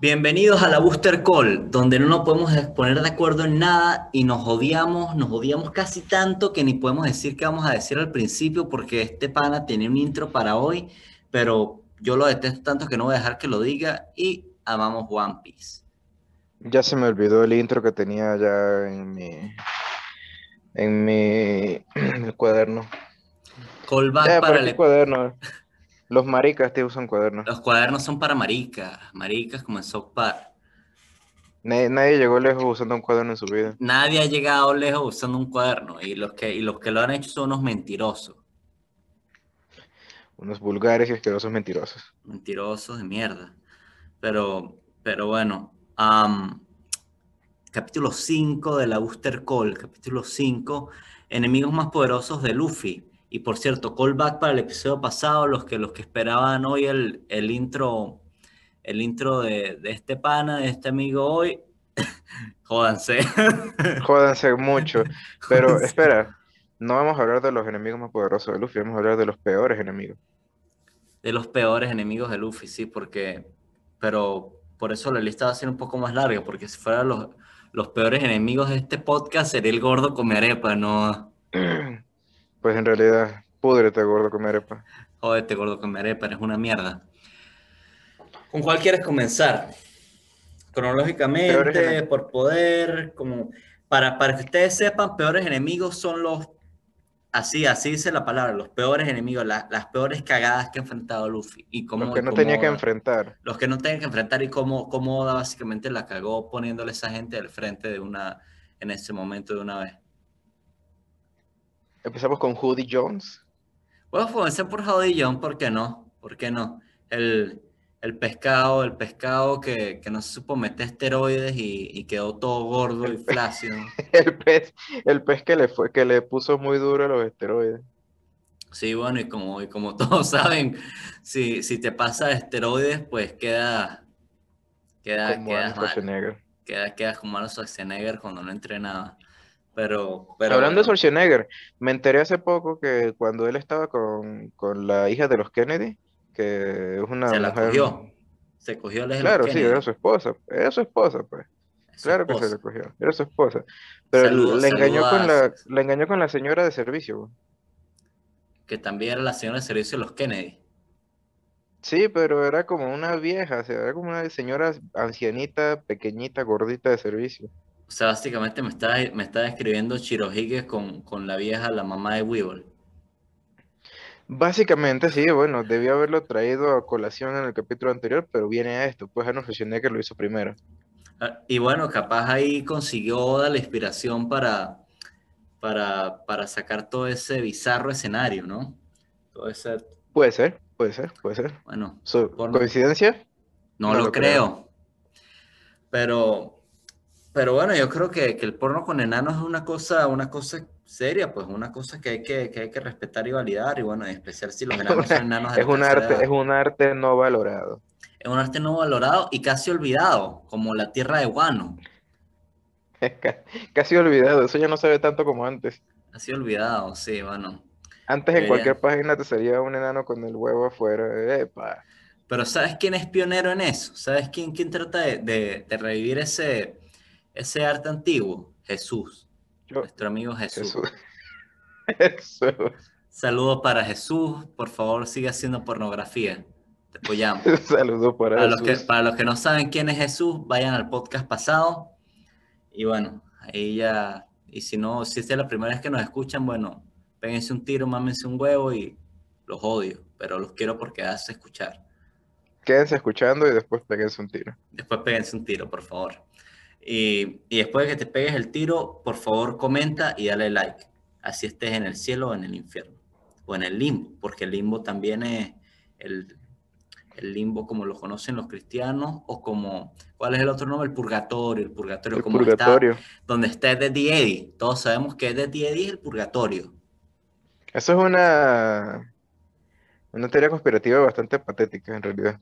Bienvenidos a la Booster Call, donde no nos podemos poner de acuerdo en nada y nos odiamos, nos odiamos casi tanto que ni podemos decir qué vamos a decir al principio porque este pana tiene un intro para hoy, pero yo lo detesto tanto que no voy a dejar que lo diga y amamos One Piece. Ya se me olvidó el intro que tenía ya en mi en mi el cuaderno. Callback Ya, para ¿para qué el... cuaderno? Los maricas te usan cuadernos. Los cuadernos son para maricas, maricas como en South Park. Nadie, nadie llegó lejos usando un cuaderno en su vida. Nadie ha llegado lejos usando un cuaderno y los que, y los que lo han hecho son unos mentirosos. Unos vulgares y asquerosos mentirosos. Mentirosos de mierda. Pero, pero bueno, capítulo 5 de la Booster Call, capítulo 5, enemigos más poderosos de Luffy. Y por cierto, callback para el episodio pasado, los que, los que esperaban hoy el, el intro, el intro de, de este pana, de este amigo hoy, jódanse. Jódanse mucho. Pero Jódanse. espera, no vamos a hablar de los enemigos más poderosos de Luffy, vamos a hablar de los peores enemigos. De los peores enemigos de Luffy, sí, porque, pero por eso la lista va a ser un poco más larga, porque si fueran los, los peores enemigos de este podcast, sería el gordo come arepa, no, Pues en realidad, púdrete, gordo, comer arepa. jódete gordo come arepa, eres una mierda. ¿Con cuál quieres comenzar? Cronológicamente, por poder, como, para, para que ustedes sepan, peores enemigos son los, así, así dice la palabra, los peores enemigos, la- las peores cagadas que ha enfrentado Luffy. Y cómo, Los que no cómo tenía que enfrentar. los que no tengan que enfrentar y cómo, cómo Oda básicamente la cagó poniéndole a esa gente al frente de una, en ese momento de una vez. Empezamos con Hoodie Jones. Bueno, comencé por Howdy John, ¿por qué no? ¿Por qué no? El, el pescado, el pescado que, que no se supo meter esteroides y, y quedó todo gordo y flácido. El pez, el pez que le fue, que le puso muy duro a los esteroides. Sí, bueno, y como, y como todos saben, si, si te pasa de esteroides, pues queda, queda, Como quedas Arnold mal. Schwarzenegger. Queda, quedas como Arnold Schwarzenegger cuando no entrenaba. Pero, pero Hablando de. Schwarzenegger, me enteré hace poco que cuando él estaba con, con la hija de los Kennedy, que es una Se la mujer. cogió. Se cogió el Claro, sí, era su esposa. Era su esposa, pues. Claro que se la cogió. Era su esposa. Pero Saludos, le engañó con la, le engañó con la señora de servicio. güey. Que también era la señora de servicio de los Kennedy. Sí, pero era como una vieja, o sea, era como una señora ancianita, pequeñita, gordita de servicio. O sea, básicamente me está, me está describiendo Chirohige con, con la vieja, la mamá de Weevil. Básicamente, sí, bueno, debió haberlo traído a colación en el capítulo anterior, pero viene a esto, pues Arnold Schwarzenegger lo hizo primero. Ah, Y bueno, capaz ahí consiguió Oda la inspiración para, para, para sacar todo ese bizarro escenario, ¿no? Todo ese, Puede ser, puede ser, puede ser. bueno, So, Por- ¿Coincidencia? No, No lo, lo creo. creo. Pero, pero bueno, yo creo que, que el porno con enanos es una cosa, una cosa seria, pues una cosa que hay que, que hay que respetar y validar. Y bueno, en especial si los enanos son enanos de Es un arte, edad. es un arte no valorado. Es un arte no valorado y casi olvidado, como la tierra de Guano. Ca- Casi olvidado, eso ya no se ve tanto como antes. Casi olvidado, sí, bueno. Antes en Debería- cualquier página te salía un enano con el huevo afuera. Epa. Pero ¿sabes quién es pionero en eso? ¿Sabes quién, quién trata de, de- de revivir ese, ese arte antiguo? Jesús, Yo, nuestro amigo Jesús. Jesús. Jesús. Saludos para Jesús, por favor sigue haciendo pornografía. Te apoyamos. Saludos para Para los, que, Jesús. para los que no saben quién es Jesús, vayan al podcast pasado. Y bueno, ahí ya. Y si no, si esta es la primera vez que nos escuchan, bueno, péguense un tiro, mámense un huevo y los odio. Pero los quiero porque hace escuchar. Quédense escuchando y después péguense un tiro. Después péguense un tiro, por favor. Y, y después de que te pegues el tiro, por favor comenta y dale like. Así estés en el cielo o en el infierno. O en el limbo, porque el limbo también es el, el limbo como lo conocen los cristianos, o como, ¿cuál es el otro nombre? El purgatorio, el purgatorio, El como purgatorio. está, donde está Eddie Eddie. Todos sabemos que Eddie Eddie es el purgatorio. Eso es una, una teoría conspirativa bastante patética en realidad.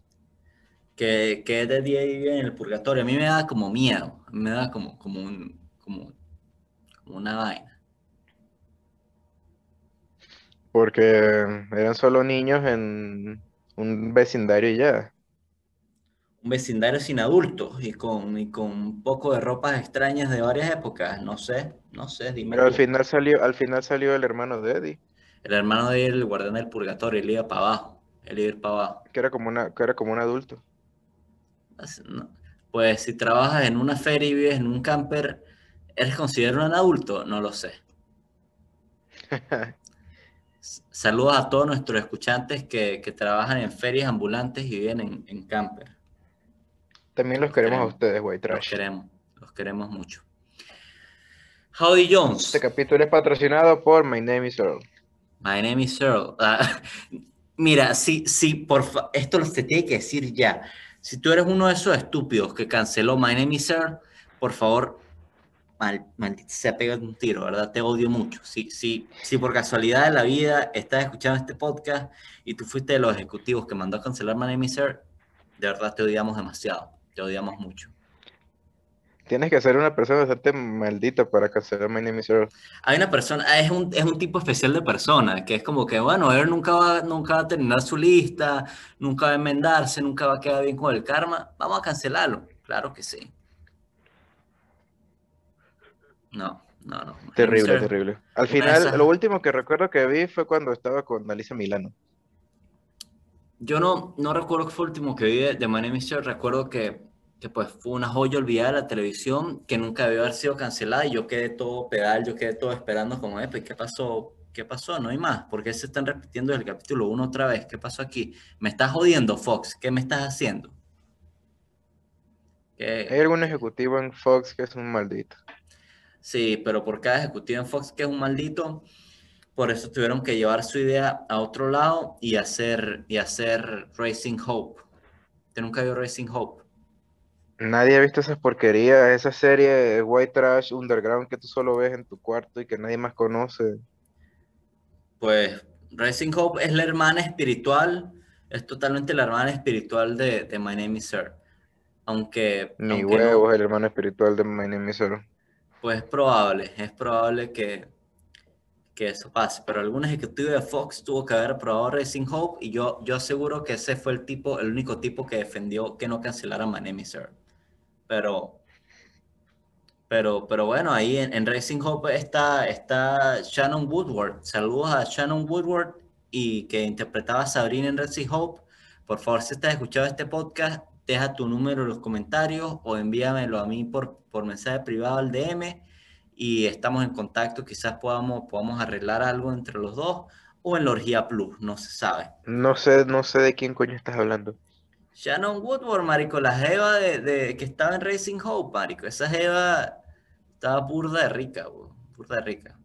Que, que Eddie Eddie vive en el purgatorio. A mí me da como miedo, me da como, como, un, como, como una vaina. Porque eran solo niños en un vecindario y ya. un vecindario sin adultos y con, y con un poco de ropas extrañas de varias épocas. No sé, no sé, dime. Pero al tú. final salió, al final salió el hermano de Eddie, El hermano de él, el guardián del purgatorio, él iba para abajo. Él iba para abajo. que era como una, que era como un adulto. Pues si trabajas en una feria y vives en un camper, ¿eres considerado un adulto? No lo sé. Saludos a todos nuestros escuchantes que, que trabajan en ferias ambulantes y viven en, en camper. También los queremos a ustedes, White Los Trash. queremos, los queremos mucho. Howdy Jones. Este capítulo es patrocinado por My Name is Earl. My name is Earl. Ah, mira, sí, sí, por fa- esto se tiene que decir ya. Si tú eres uno de esos estúpidos que canceló My name is Earl, por favor, mal, maldita sea, pégate un tiro, ¿verdad? Te odio mucho. Si, si, si por casualidad de la vida estás escuchando este podcast y tú fuiste de los ejecutivos que mandó a cancelar My name is Earl, de verdad te odiamos demasiado. Te odiamos mucho. Tienes que ser una persona bastante maldita para cancelar My Name is Earl. Hay una persona, es un, es un tipo especial de persona, que es como que, bueno, él nunca va, nunca va a terminar su lista, nunca va a enmendarse, nunca va a quedar bien con el karma, vamos a cancelarlo. Claro que sí. No, no, no. Terrible, terrible. Al final, esas- lo último que recuerdo que vi fue cuando estaba con Alicia Milano. Yo no, no recuerdo qué fue el último que vi de, de My Name is Earl, recuerdo que, que pues fue una joya olvidada de la televisión que nunca debió haber sido cancelada y yo quedé todo pedal, yo quedé todo esperando como, eh, pues, ¿qué pasó? ¿Qué pasó? No hay más. ¿Por qué se están repitiendo el capítulo 1 otra vez? ¿Qué pasó aquí? ¿Me estás jodiendo, Fox? ¿Qué me estás haciendo? ¿Qué- Hay algún ejecutivo en Fox que es un maldito. Sí, pero por cada ejecutivo en Fox que es un maldito, por eso tuvieron que llevar su idea a otro lado y hacer, y hacer Racing Hope. ¿Te nunca vio Racing Hope? Nadie ha visto esas porquerías, esa serie White Trash Underground que tú solo ves en tu cuarto y que nadie más conoce. Pues Racing Hope es la hermana espiritual, es totalmente la hermana espiritual de, de My Name is Sir. Aunque, Mi aunque no, huevo es el hermano espiritual de My Name is Earl. pues es probable, es probable que, que eso pase. Pero algún ejecutivo de Fox tuvo que haber probado Racing Hope y yo, yo aseguro que ese fue el tipo, el único tipo que defendió que no cancelara My Name is Sir. Pero, pero, pero bueno, ahí en, Racing Hope está, está Shannon Woodward. Saludos a Shannon Woodward y que interpretaba a Sabrina en Racing Hope. Por favor, si estás escuchando este podcast, deja tu número en los comentarios o envíamelo a mí por, por mensaje privado al DM y estamos en contacto. Quizás podamos, podamos arreglar algo entre los dos o en la Plus, no se sabe. No sé, no sé de quién coño estás hablando. Shannon Woodward, marico, la jeva de, de- que estaba en Racing Hope, marico. Esa jeva estaba burda de rica, bro, burda de rica.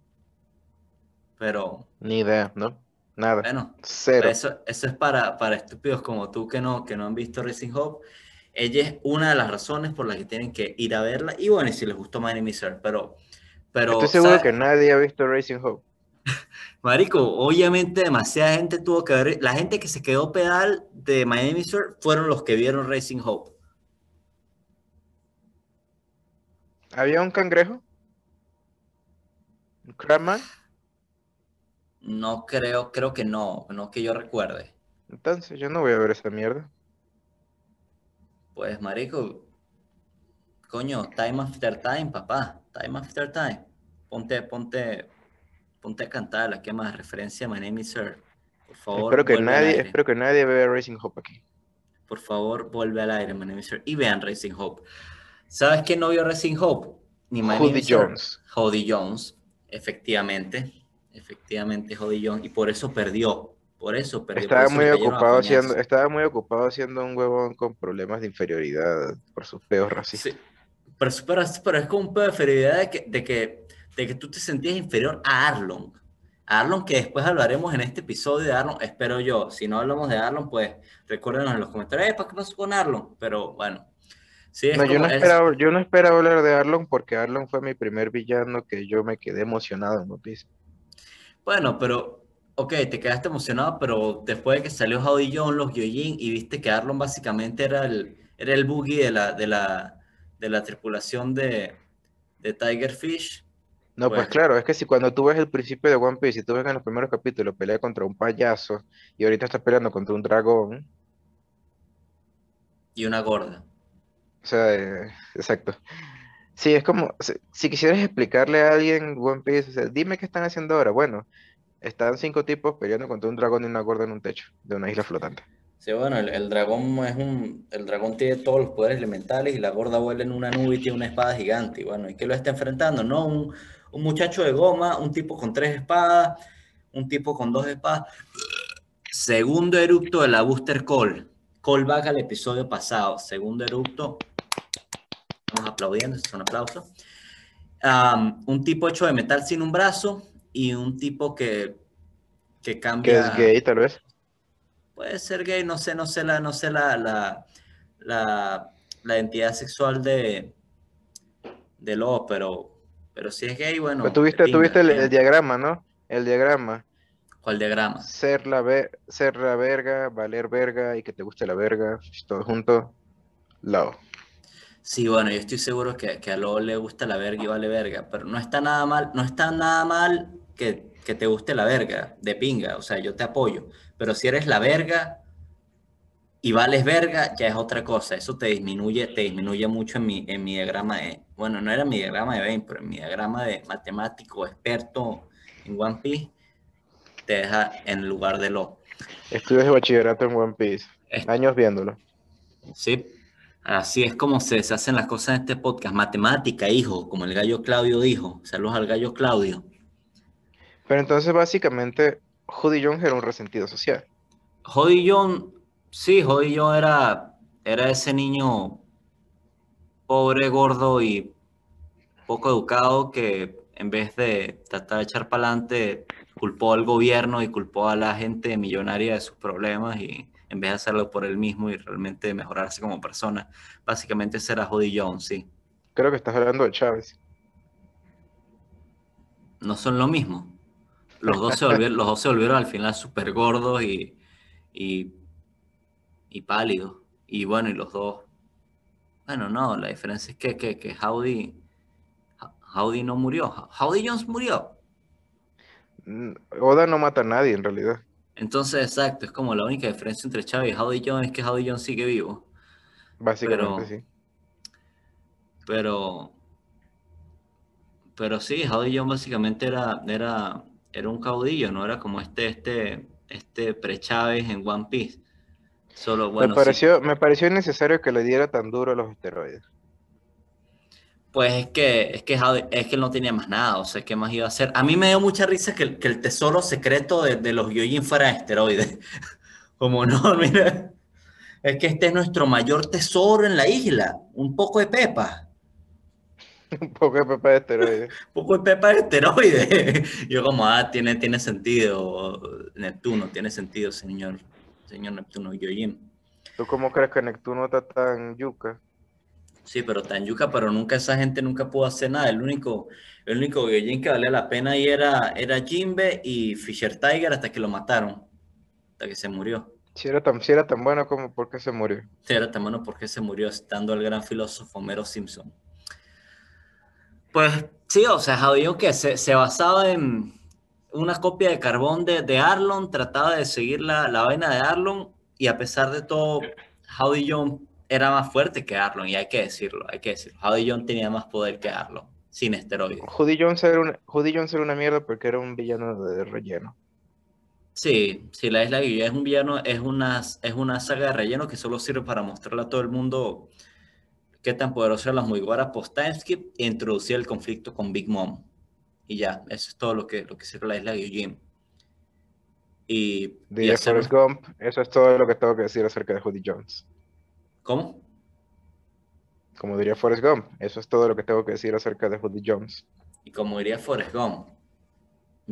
Pero, Ni idea, ¿no? Nada. bueno, Cero. eso, eso es para, para estúpidos como tú que no, que no han visto Racing Hope. Ella es una de las razones por las que tienen que ir a verla. Y bueno, y si les gustó My Name is Earl, pero, pero Estoy seguro ¿sabes? que nadie ha visto Racing Hope. Marico, obviamente demasiada gente tuvo que ver. La gente que se quedó pedal de is Earl fueron los que vieron Racing Hope. ¿Había un cangrejo? ¿Un crabman? No creo, creo que no, no que yo recuerde. Entonces yo no voy a ver esa mierda. Pues, marico, coño, time after time, papá, time after time. Ponte, ponte, ponte a cantar, ¿qué más? Referencia My Name is Sir. Por favor, espero que nadie, espero que nadie vea Racing Hope aquí. Por favor, vuelve al aire, My Name is Sir. Y vean Racing Hope. ¿Sabes quién no vio Racing Hope? Ni My Name Hoodie is Sir. Jones. Jody Jones, efectivamente. Efectivamente, Jody Jones. Y por eso perdió. Por eso perdió. Estaba eso muy ocupado siendo, estaba muy ocupado siendo un huevón con problemas de inferioridad por sus peos racistas. Sí, pero, pero, pero es como un pedo de inferioridad de que, de, que, de que tú te sentías inferior a Arlon. Arlon, que después hablaremos en este episodio de Arlon, espero yo. Si no hablamos de Arlon, pues recuérdenos en los comentarios, "Eh, ¿para qué pasó con Arlon? Pero bueno. Sí, No, yo no es- esperaba, yo no esperaba hablar de Arlon porque Arlon fue mi primer villano que yo me quedé emocionado en noticias. Bueno, pero, ok, te quedaste emocionado, pero después de que salió Howdy Jones, los Gyojin, y viste que Arlon básicamente era el, era el boogie de la, de la, de la tripulación de, de Tiger Fish. No, pues Pues- claro, es que si cuando tú ves el principio de One Piece y tú ves en los primeros capítulos pelea contra un payaso y ahorita está peleando contra un dragón, Y una gorda. O sea, eh, exacto. Sí, es como, si, si quisieras explicarle a alguien One Piece, o sea, dime qué están haciendo ahora. Bueno, están cinco tipos peleando contra un dragón y una gorda en un techo de una isla flotante. Sí, bueno, el, el dragón es un. El dragón tiene todos los poderes elementales y la gorda vuela en una nube y tiene una espada gigante. Y bueno, ¿y qué lo está enfrentando? No, un, un muchacho de goma, un tipo con tres espadas, un tipo con dos espadas. Segundo eructo de la Booster Call. Callback al episodio pasado. Segundo eructo. Estamos aplaudiendo, es un aplauso. Un tipo hecho de metal sin un brazo y un tipo que, que Que cambia. es gay, tal vez. Puede ser gay, no sé, no sé la, no sé la, la, la, la identidad sexual de, de Lo, pero, pero si es gay, bueno. Pero tuviste, pinga, tuviste el, diagrama, ¿no? El diagrama. ¿Cuál diagrama? Ser la, ve- ser la verga, valer verga y que te guste la verga, todo junto, lao. Sí, bueno, yo estoy seguro que, que a Lo le gusta la verga y vale verga, pero no está nada mal, no está nada mal que, que te guste la verga, de pinga, o sea, yo te apoyo, pero si eres la verga y vales verga, ya es otra cosa, eso te disminuye, te disminuye mucho en mi, en mi diagrama de, bueno, no era mi diagrama de Bain, pero en mi diagrama de matemático experto en One Piece, te deja en lugar de Lo. Estudios de bachillerato en One Piece. Es- Años viéndolo. Sí, así es como se, se hacen las cosas en este podcast. Matemática, hijo, como el gallo Claudio dijo. Saludos al gallo Claudio. Pero entonces, básicamente, Judy Jones era un resentido social. Jody John, sí, Jody John era, era ese niño pobre, gordo y poco educado que en vez de tratar de echar para adelante, culpó al gobierno y culpó a la gente millonaria de sus problemas y en vez de hacerlo por él mismo y realmente mejorarse como persona. Básicamente ese era Jody John, sí. Creo que estás hablando de Chávez. no son lo mismo. Los dos se volvieron, los dos se volvieron al final súper gordos y, y, y pálidos. Y bueno, y los dos. Bueno, no, la diferencia es que, que, que Howdy, Howdy no murió. Howdy Jones murió. Mm, Oda no mata a nadie, en realidad. Entonces, exacto, es como la única diferencia entre Chávez y Howdy Jones es que Howdy Jones sigue vivo. Básicamente, Pero- sí. Pero, pero sí, Howdy Jones básicamente era, era, era un caudillo, no era como este, este, este pre-Chávez en One Piece. Solo, bueno, me, sí, pareció, me pareció innecesario que le diera tan duro a los esteroides. pues es que, es que es que él no tenía más nada, o sea, ¿qué más iba a hacer? A mí me dio mucha risa que, el- que el tesoro secreto de, de los Gyojin fuera esteroides. Como no, mira, es que este es nuestro mayor tesoro en la isla, un poco de pepa. Un poco de pepa de esteroides. poco de pepa de esteroides. Yo como, ah, tiene, tiene sentido, Neptuno, tiene sentido, señor, señor Neptuno, Gyojin. ¿Tú cómo crees que Neptuno está tan yuca? Sí, pero tan yuca, pero nunca esa gente nunca pudo hacer nada. El único, el único Gyojin que valía la pena ahí era, era Jinbe y Fisher Tiger hasta que lo mataron, hasta que se murió. Si era tan, si era tan bueno como por qué se murió. Sí, Era tan bueno porque se murió estando el gran filósofo Homero Simpson. Pues sí, o sea, Javier que se, se basaba en una copia de carbón de, de Arlon, trataba de seguir la, la vaina de Arlon y a pesar de todo, Howdy John era más fuerte que Arlon y hay que decirlo, hay que decirlo. Howdy John tenía más poder que Arlon, sin esteroides. Judy Jones era una, Judy Jones era una mierda porque era un villano de relleno. Sí, sí, la Isla Guilla es un villano, es una, es una saga de relleno que solo sirve para mostrarle a todo el mundo qué tan poderosa era la Mugiwara post-timeskip e introducir el conflicto con Big Mom. Y ya, eso es todo lo que, lo que sirve la Isla Gyojin. Y, y Diría hacer- Forrest Gump. Eso es todo lo que tengo que decir acerca de Judy Jones. ¿Cómo? Como diría Forrest Gump, eso es todo lo que tengo que decir acerca de Judy Jones. Y como diría Forrest Gump,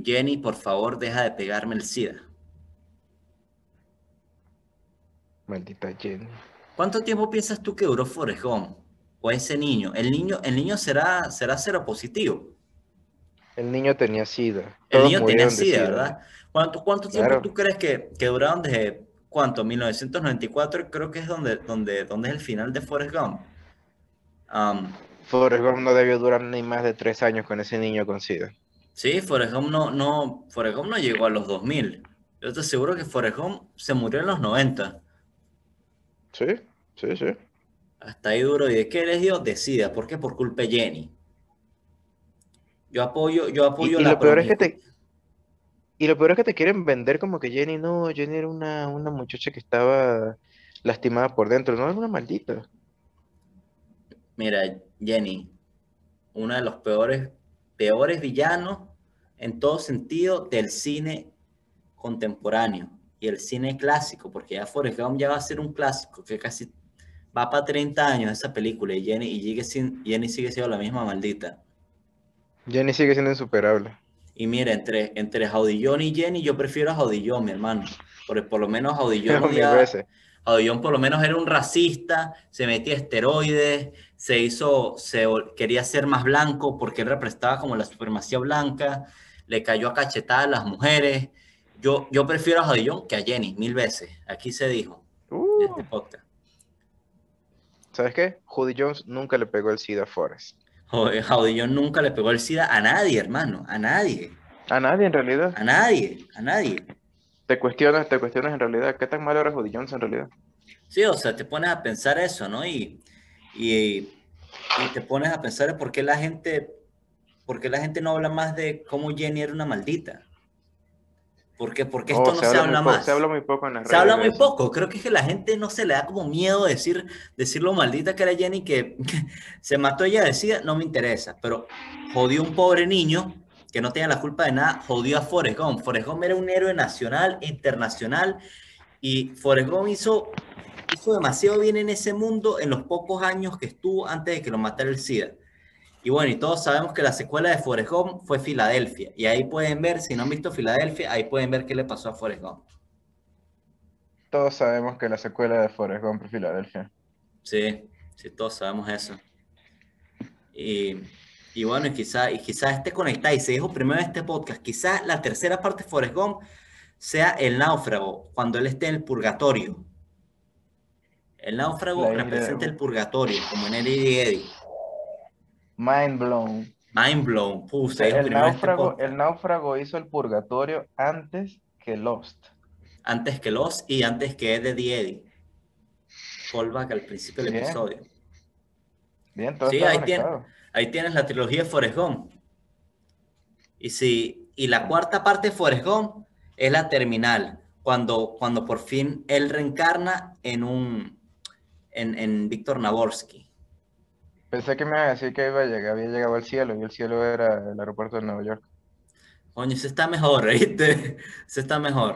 Jenny, por favor, deja de pegarme el SIDA. Maldita Jenny. ¿Cuánto tiempo piensas tú que duró Forrest Gump? O ese niño. El niño, el niño será, será cero positivo. El niño tenía sida. El niño tenía de SIDA, ¿verdad? ¿Cuánto, cuánto tiempo Claro. tú crees que, que duraron desde cuánto? 1994 creo que es donde, donde, donde es el final de Forrest Gump. Am, Forrest Gump no debió durar ni más de tres años con ese niño con sida. sí, Forrest Gump no, no, Forrest Gump no llegó a los 2000. Yo te aseguro que Forrest Gump se murió en los 90. ¿Sí? Sí, sí. Hasta ahí duro. ¿Y de qué les dio? Decida. ¿Por qué? Por culpa de Jenny. Yo apoyo, yo apoyo y la lo peor es que te- Y lo peor es que te quieren vender como que Jenny, no, Jenny era una, una muchacha que estaba lastimada por dentro, no, era una maldita. Mira, Jenny, uno de los peores, peores villanos en todo sentido del cine contemporáneo y el cine clásico, porque ya Forrest Gump ya va a ser un clásico, que casi va para 30 años esa película y Jenny, y sigue sin- Jenny sigue siendo la misma maldita. Jenny sigue siendo insuperable. Y mira, entre, entre Jaudillón y Jenny, yo prefiero a Jaudillón, mi hermano. Porque por lo menos Jaudillón. Jaudillón por lo menos era un racista, se metía esteroides, se hizo, se quería ser más blanco porque él representaba como la supremacía blanca, le cayó a cachetadas a las mujeres. Yo, yo prefiero a Jaudillón que a Jenny, mil veces. Aquí se dijo en Uh, este podcast. ¿sabes qué? Judy Jones nunca le pegó el SIDA a Forrest. Jaudillón nunca le pegó el SIDA a nadie, hermano, a nadie, A nadie en realidad. a nadie, a nadie. Te cuestionas, te cuestionas en realidad, ¿qué tan malo era Jones en realidad? Sí, o sea, te pones a pensar eso, ¿no? Y, y, y te pones a pensar por qué la gente, por qué la gente no habla más de cómo Jenny era una maldita. ¿Por qué? Porque esto Oh, no se, muy habla poco- más. Se habla muy poco en las Se habla muy poco. Creo que es que la gente no se le da como miedo decir, decir lo maldita que era Jenny, que, que se mató ella, decía, no me interesa. Pero jodió un pobre niño que no tenía la culpa de nada, jodió a Forrest Gump. Forrest Gump era un héroe nacional, internacional, y Forrest Gump hizo, hizo demasiado bien en ese mundo en los pocos años que estuvo antes de que lo matara el SIDA. Y bueno, y todos sabemos que la secuela de Forrest Gump fue Filadelfia. Y ahí pueden ver, si no han visto Filadelfia, ahí pueden ver qué le pasó a Forrest Gump. Todos sabemos que la secuela de Forrest Gump es Filadelfia. Sí, sí, todos sabemos eso. Y, y bueno, y quizá, y quizá esté conectada, y se dijo primero en este podcast, quizá la tercera parte de Forrest Gump sea el náufrago, cuando él esté en el purgatorio. El náufrago representa el purgatorio, como en Eddie y Eddie. Mind blown. Mind blown, puse, El este náufrago, el náufrago hizo el purgatorio antes que Lost. Antes que los y antes que Eddie Eddie. Callback al principio del Bien. episodio. Bien, todo Sí, ahí tiene-. Ahí tienes la trilogía de Forrest Gump. Y, si, y la cuarta parte de Forrest Gump es la terminal, cuando, cuando por fin él reencarna en un en, en Víctor Naborsky. Pensé que me iba a decir que iba a llegar, había llegado al cielo y el cielo era el aeropuerto de Nueva York. Coño, se está mejor, ¿viste? Se está mejor.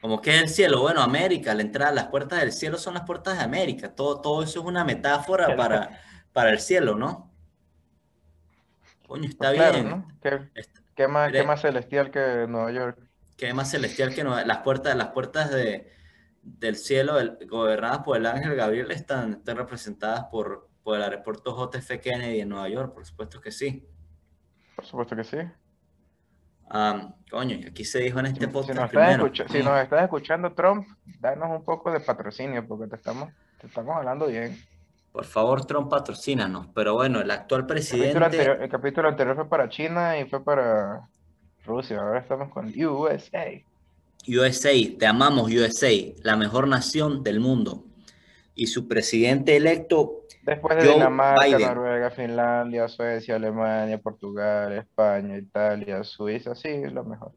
Como que es el cielo, bueno, América, la entrada, las puertas del cielo son las puertas de América. Todo, todo eso es una metáfora para, para el cielo, ¿no? Coño, está Pues claro, bien. ¿no? ¿Qué, qué más, qué más celestial que Nueva York? es más celestial que no, las puertas, las puertas de, del cielo el- gobernadas por el ángel Gabriel están, están representadas por, por el aeropuerto JF Kennedy en Nueva York, por supuesto que sí. Por supuesto que sí. Am, coño, y aquí se dijo en Si, este si podcast nos estás primero. escucha- si nos estás escuchando, Trump, danos un poco de patrocinio porque te estamos, te estamos hablando bien. Por favor, Trump, patrocínanos. Pero bueno, el actual El capítulo, presidente, anterior, el capítulo anterior fue para China y fue para Rusia. Ahora estamos con USA. USA, te amamos USA, la mejor nación del mundo. Y su presidente electo, Después de Dinamarca, Biden. Noruega, Finlandia, Suecia, Alemania, Portugal, España, Italia, Suiza, sí, es lo mejor.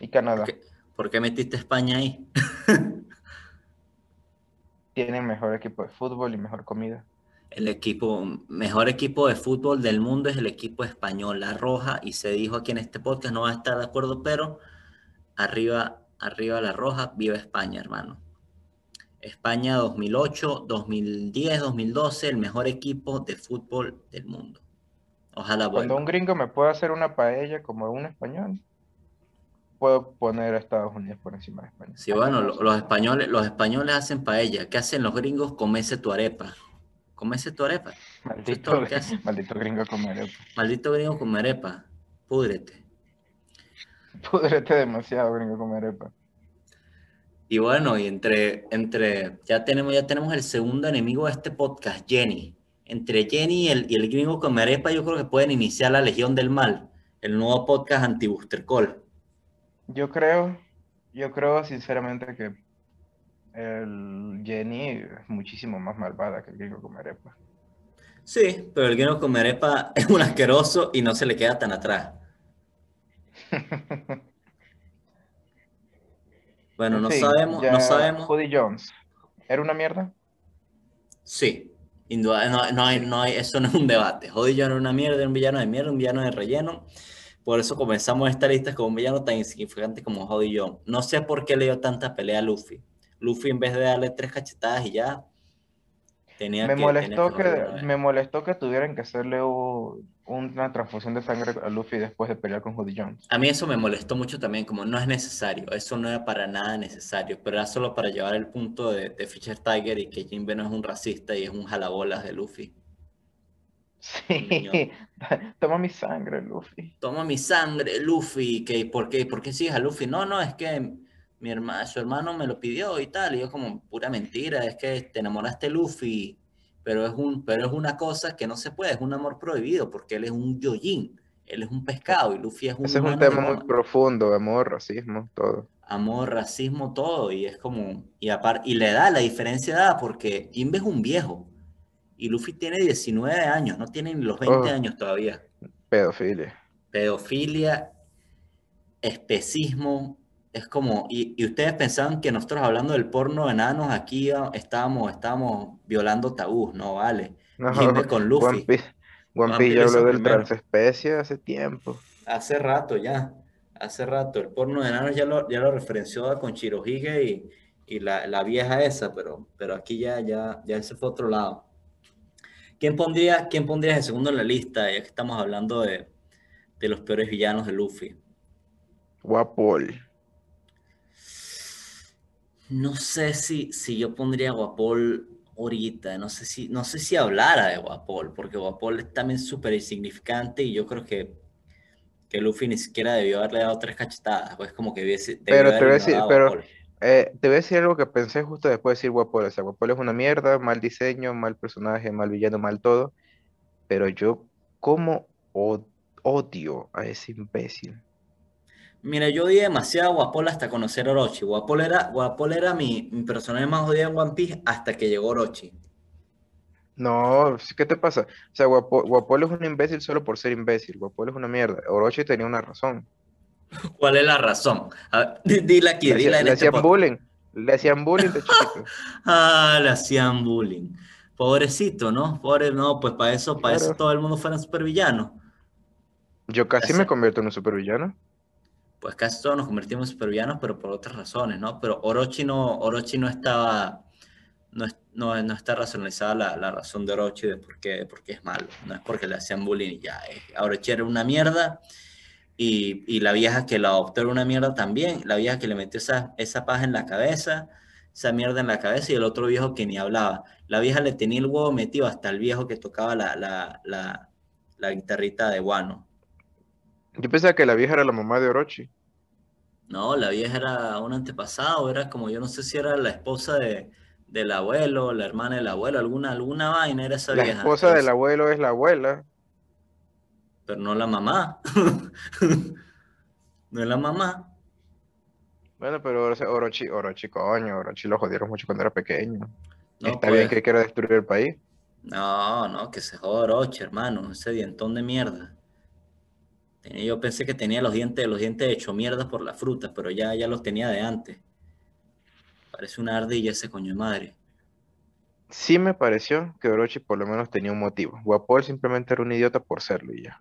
Y Canadá. ¿qué- ¿por qué metiste a España ahí? Tienen mejor equipo de fútbol y mejor comida. El equipo, mejor equipo de fútbol del mundo es el equipo español, La Roja, y se dijo aquí en este podcast, no va a estar de acuerdo, pero arriba, arriba La Roja, viva España, hermano. España 2008, 2010, 2012, el mejor equipo de fútbol del mundo. Ojalá Cuando vuelva. un gringo me pueda hacer una paella como un español, puedo poner a Estados Unidos por encima de España. Sí, bueno, lo- los españoles, los españoles hacen paella. ¿Qué hacen los gringos? Comese tu arepa. Comese tu arepa. Es Maldito, todo lo que hacen. maldito gringo comer. Maldito gringo con arepa. Púdrete. Pudrete demasiado, gringo comer arepa. Y bueno, y entre, entre, ya tenemos, ya tenemos el segundo enemigo de este podcast, Jenny. Entre Jenny y el, y el gringo con arepa, yo creo que pueden iniciar la Legión del Mal, el nuevo podcast anti-Booster Call. Yo creo, yo creo sinceramente que el Jenny es muchísimo más malvada que el gringo comerepa. Sí, pero el gringo comerepa es un asqueroso y no se le queda tan atrás. Bueno, no sabemos, no sabemos. Jones, ¿era una mierda? Sí, no, no, hay, no hay, eso no es un debate. Jones era una mierda, era un villano de mierda, un villano de relleno. Por eso comenzamos esta lista con un villano tan insignificante como Jody Jones. No sé por qué le dio tanta pelea a Luffy. Luffy en vez de darle tres cachetadas y ya tenía me que, molestó que, me molestó que tuvieran que hacerle una transfusión de sangre a Luffy después de pelear con Jody Jones. A mí eso me molestó mucho también, como no es necesario, eso no era para nada necesario, pero era solo para llevar el punto de, de Fisher Tiger y que Jinbe no es un racista y es un jalabolas de Luffy. Sí, toma mi sangre, Luffy. Toma mi sangre, Luffy. ¿Qué, ¿Por qué? ¿Por qué sigues a Luffy? No, no, es que mi hermano, su hermano me lo pidió y tal, y yo como, pura mentira, es que te enamoraste de Luffy, pero es, un, pero es una cosa que no se puede, es un amor prohibido, porque él es un yoyin, él es un pescado y Luffy es un... Ese es un tema muy profundo, amor, racismo, todo. Amor, racismo, todo, y es como, y, aparte, y le da la diferencia de edad, porque Jimbe es un viejo, y Luffy tiene 19 años, no tiene ni los 20 años todavía. Pedofilia. Pedofilia, especismo, es como, y, ustedes pensaban que nosotros hablando del porno de enanos aquí ah, estábamos, estábamos violando tabús, no vale. No, con Luffy. One Piece, ya habló del transespecie hace tiempo. Hace rato ya, hace rato. El porno de enanos ya lo, ya lo referenció con Chirohige y, y la, la, vieja esa, pero, pero aquí ya, ya, ya ese fue otro lado. ¿Quién pondría, quién pondrías el segundo en la lista, ya que estamos hablando de, de los peores villanos de Luffy? Guapol. No sé si, si yo pondría Guapol ahorita, no sé si, no sé si hablara de Guapol, porque Guapol es también súper insignificante y yo creo que, que Luffy ni siquiera debió haberle dado tres cachetadas, pues como que hubiese... Pero te voy a decir, pero eh, te voy a decir algo que pensé justo después de decir Guapol, o sea, Guapol es una mierda, mal diseño, mal personaje, mal villano, mal todo, pero yo como odio a ese imbécil. Mira, yo odié demasiado a Guapol hasta conocer a Orochi. Guapol era, Guapol era mi, personaje más odiado en One Piece hasta que llegó Orochi. No, ¿qué te pasa? O sea, Guapol, es un imbécil solo por ser imbécil. Guapol es una mierda. Orochi tenía una razón. ¿Cuál es la razón? dile aquí, dile en Le este hacían bullying. Le hacían bullying de chiquito. ah, le hacían bullying. Pobrecito, ¿no? Pobre, no, pues para eso, para eso todo el mundo fuera supervillano. Yo casi me convierto en un supervillano pues casi todos nos convertimos en pero por otras razones, ¿no? Pero Orochi no, Orochi no estaba, no, no, no está racionalizada la, razón de Orochi de por qué, es malo, no es porque le hacían bullying ya, Orochi era una mierda y, y, la vieja que la adoptó era una mierda también, la vieja que le metió esa, esa paja en la cabeza, esa mierda en la cabeza y el otro viejo que ni hablaba. La vieja le tenía el huevo metido hasta el viejo que tocaba la, la, la, la guitarrita de guano. Yo pensaba que la vieja era la mamá de Orochi. No, la vieja era un antepasado, era como, yo no sé si era la esposa de, del abuelo, la hermana del abuelo, alguna, alguna vaina era esa vieja. La esposa del abuelo es la abuela. Pero no la mamá. no es la mamá. Bueno, pero Orochi, Orochi, coño, Orochi lo jodieron mucho cuando era pequeño. Está bien pues. que quiera destruir el país. No, no, que se joda Orochi, hermano, ese dientón de mierda. Yo pensé que tenía los dientes, los dientes hecho mierda por la fruta, pero ya, ya los tenía de antes. Parece una ardilla ese coño de madre. Sí me pareció que Orochi por lo menos tenía un motivo. Guapol simplemente era un idiota por serlo y ya.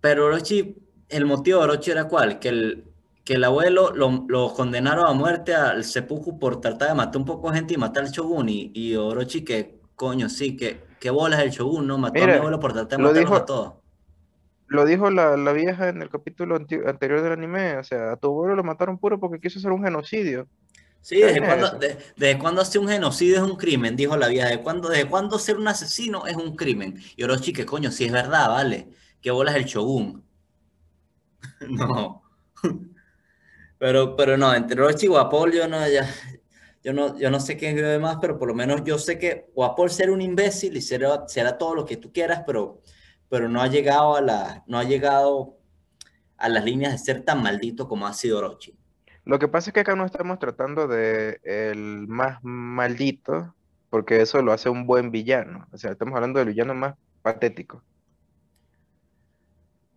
Pero Orochi, el motivo de Orochi era cuál? Que el, que el abuelo lo, condenaron a muerte al seppuku por tratar de matar un poco de gente y matar al shogun. Y, Orochi que, coño, sí, que, que bolas el shogun, ¿no? Mató a mi abuelo por tratar de matarlos a todos lo dijo la, vieja en el capítulo anterior del anime, o sea, a tu abuelo lo mataron puro porque quiso hacer un genocidio. Sí, ¿desde cuándo, de, cuando hacer un genocidio es un crimen? Dijo la vieja. ¿Desde cuándo, ¿Desde cuándo ser un asesino es un crimen? Y Orochi, que coño, si es verdad, vale. Que bolas el shogun. no. pero, pero no, entre Orochi y Guapol yo no, ya, yo no, yo no sé qué es más, pero por lo menos yo sé que Guapol ser un imbécil y será, será todo lo que tú quieras, pero pero no ha llegado a la, no ha llegado a las líneas de ser tan maldito como ha sido Orochi. Lo que pasa es que acá no estamos tratando de el más maldito, porque eso lo hace un buen villano. O sea, estamos hablando del villano más patético.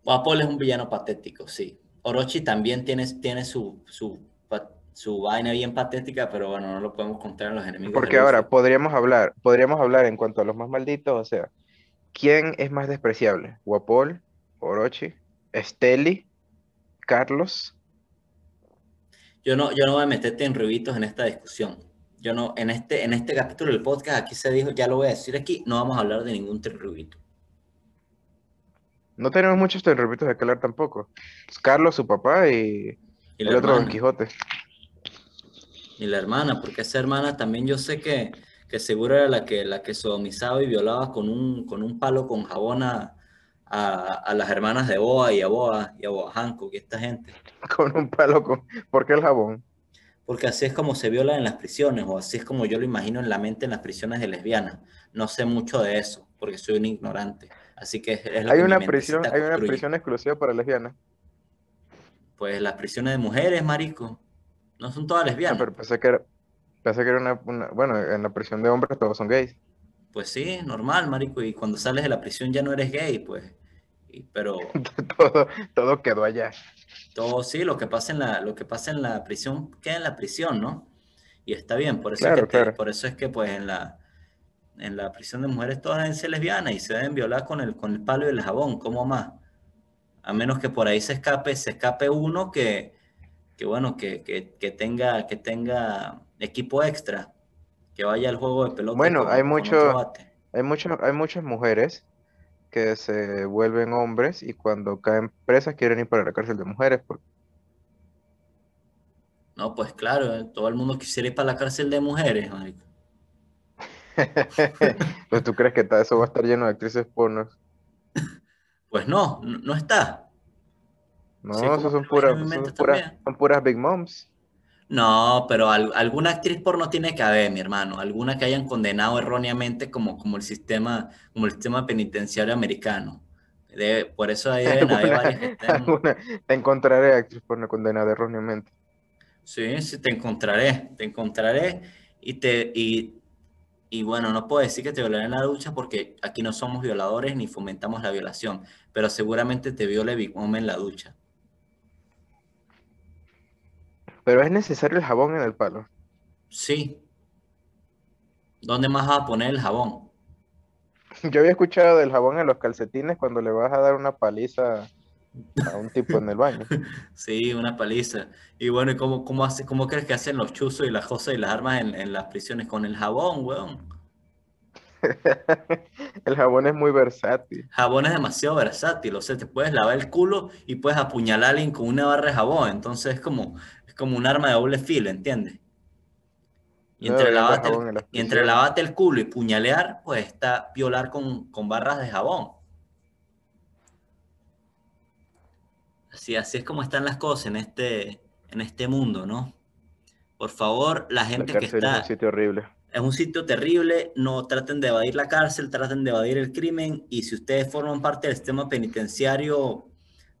Apol es un villano patético, sí. Orochi también tiene, tiene su, su, su vaina bien patética, pero bueno, no lo podemos contar en los enemigos. Porque ahora podríamos hablar, podríamos hablar en cuanto a los más malditos, o sea, ¿quién es más despreciable? ¿Guapol, Orochi, Esteli, Carlos? Yo no, yo no voy a meterte en rubitos en esta discusión. Yo no, en este, en este capítulo del podcast, aquí se dijo, ya lo voy a decir aquí, no vamos a hablar de ningún rubito. No tenemos muchos rubitos de que hablar tampoco. Carlos, su papá y, el otro Don Quijote. Y la hermana, porque esa hermana también yo sé que, que seguro era la que, la que sodomizaba y violaba con un, con un palo con jabón a, a, las hermanas de Boa y a Boa y a Boa Hancock y esta gente. Con un palo con... ¿Por qué el jabón? Porque así es como se viola en las prisiones, o así es como yo lo imagino en la mente en las prisiones de lesbianas. No sé mucho de eso, porque soy un ignorante. Así que es hay una prisión, hay una prisión exclusiva para lesbianas. Pues las prisiones de mujeres, marico. No son todas lesbianas. pero pensé que era, pensé que era una, bueno, en la prisión de hombres todos son gays. Pues sí, normal, marico. Y cuando sales de la prisión ya no eres gay, pues. pero todo, todo quedó allá. Todo sí, lo que pasa en la, lo que pasa en la prisión queda en la prisión, ¿no? Y está bien, por eso, es, que por eso es que pues en la, en la prisión de mujeres todas deben ser lesbianas y se deben violar con el, con el palo y el jabón, ¿cómo más? A menos que por ahí se escape, se escape uno que, que bueno, que, que, tenga, que tenga equipo extra, que vaya al juego de pelota. Bueno, hay mucho, hay mucho, hay muchas mujeres que se vuelven hombres y cuando caen presas quieren ir para la cárcel de mujeres. No, pues claro, eh, todo el mundo quisiera ir para la cárcel de mujeres, pues tú crees que eso va a estar lleno de actrices pornos. Pues no, no está. No, eso son puras, son puras Big Moms. No, pero alguna actriz porno tiene que haber, mi hermano. Alguna que hayan condenado erróneamente como, como, el, sistema, como el sistema penitenciario americano. por eso ahí deben haber varias que Te encontraré actriz porno condenada erróneamente. Sí, sí, te encontraré. Te encontraré y te... Y, y bueno, no puedo decir que te violaré en la ducha porque aquí no somos violadores ni fomentamos la violación, pero seguramente te viole Big Mom en la ducha. Pero es necesario el jabón en el palo. Sí. ¿Dónde más vas a poner el jabón? Yo había escuchado del jabón en los calcetines cuando le vas a dar una paliza a un tipo en el baño. Sí, una paliza. Y bueno, ¿y cómo, cómo, hace, cómo crees que hacen los chuzos y las cosas y las armas en, en las prisiones? Con el jabón, weón. el jabón es muy versátil. Jabón es demasiado versátil, o sea, te puedes lavar el culo y puedes apuñalar a alguien con una barra de jabón, entonces es como, como un arma de doble filo, ¿entiendes? Y entre, lavarte el, y entre lavarte el culo y puñalear, pues está violar con, con barras de jabón. Así, así es como están las cosas en este, en este mundo, ¿no? Por favor, la gente que está... Es un sitio horrible. Es un sitio terrible, no traten de evadir la cárcel, traten de evadir el crimen y si ustedes forman parte del sistema penitenciario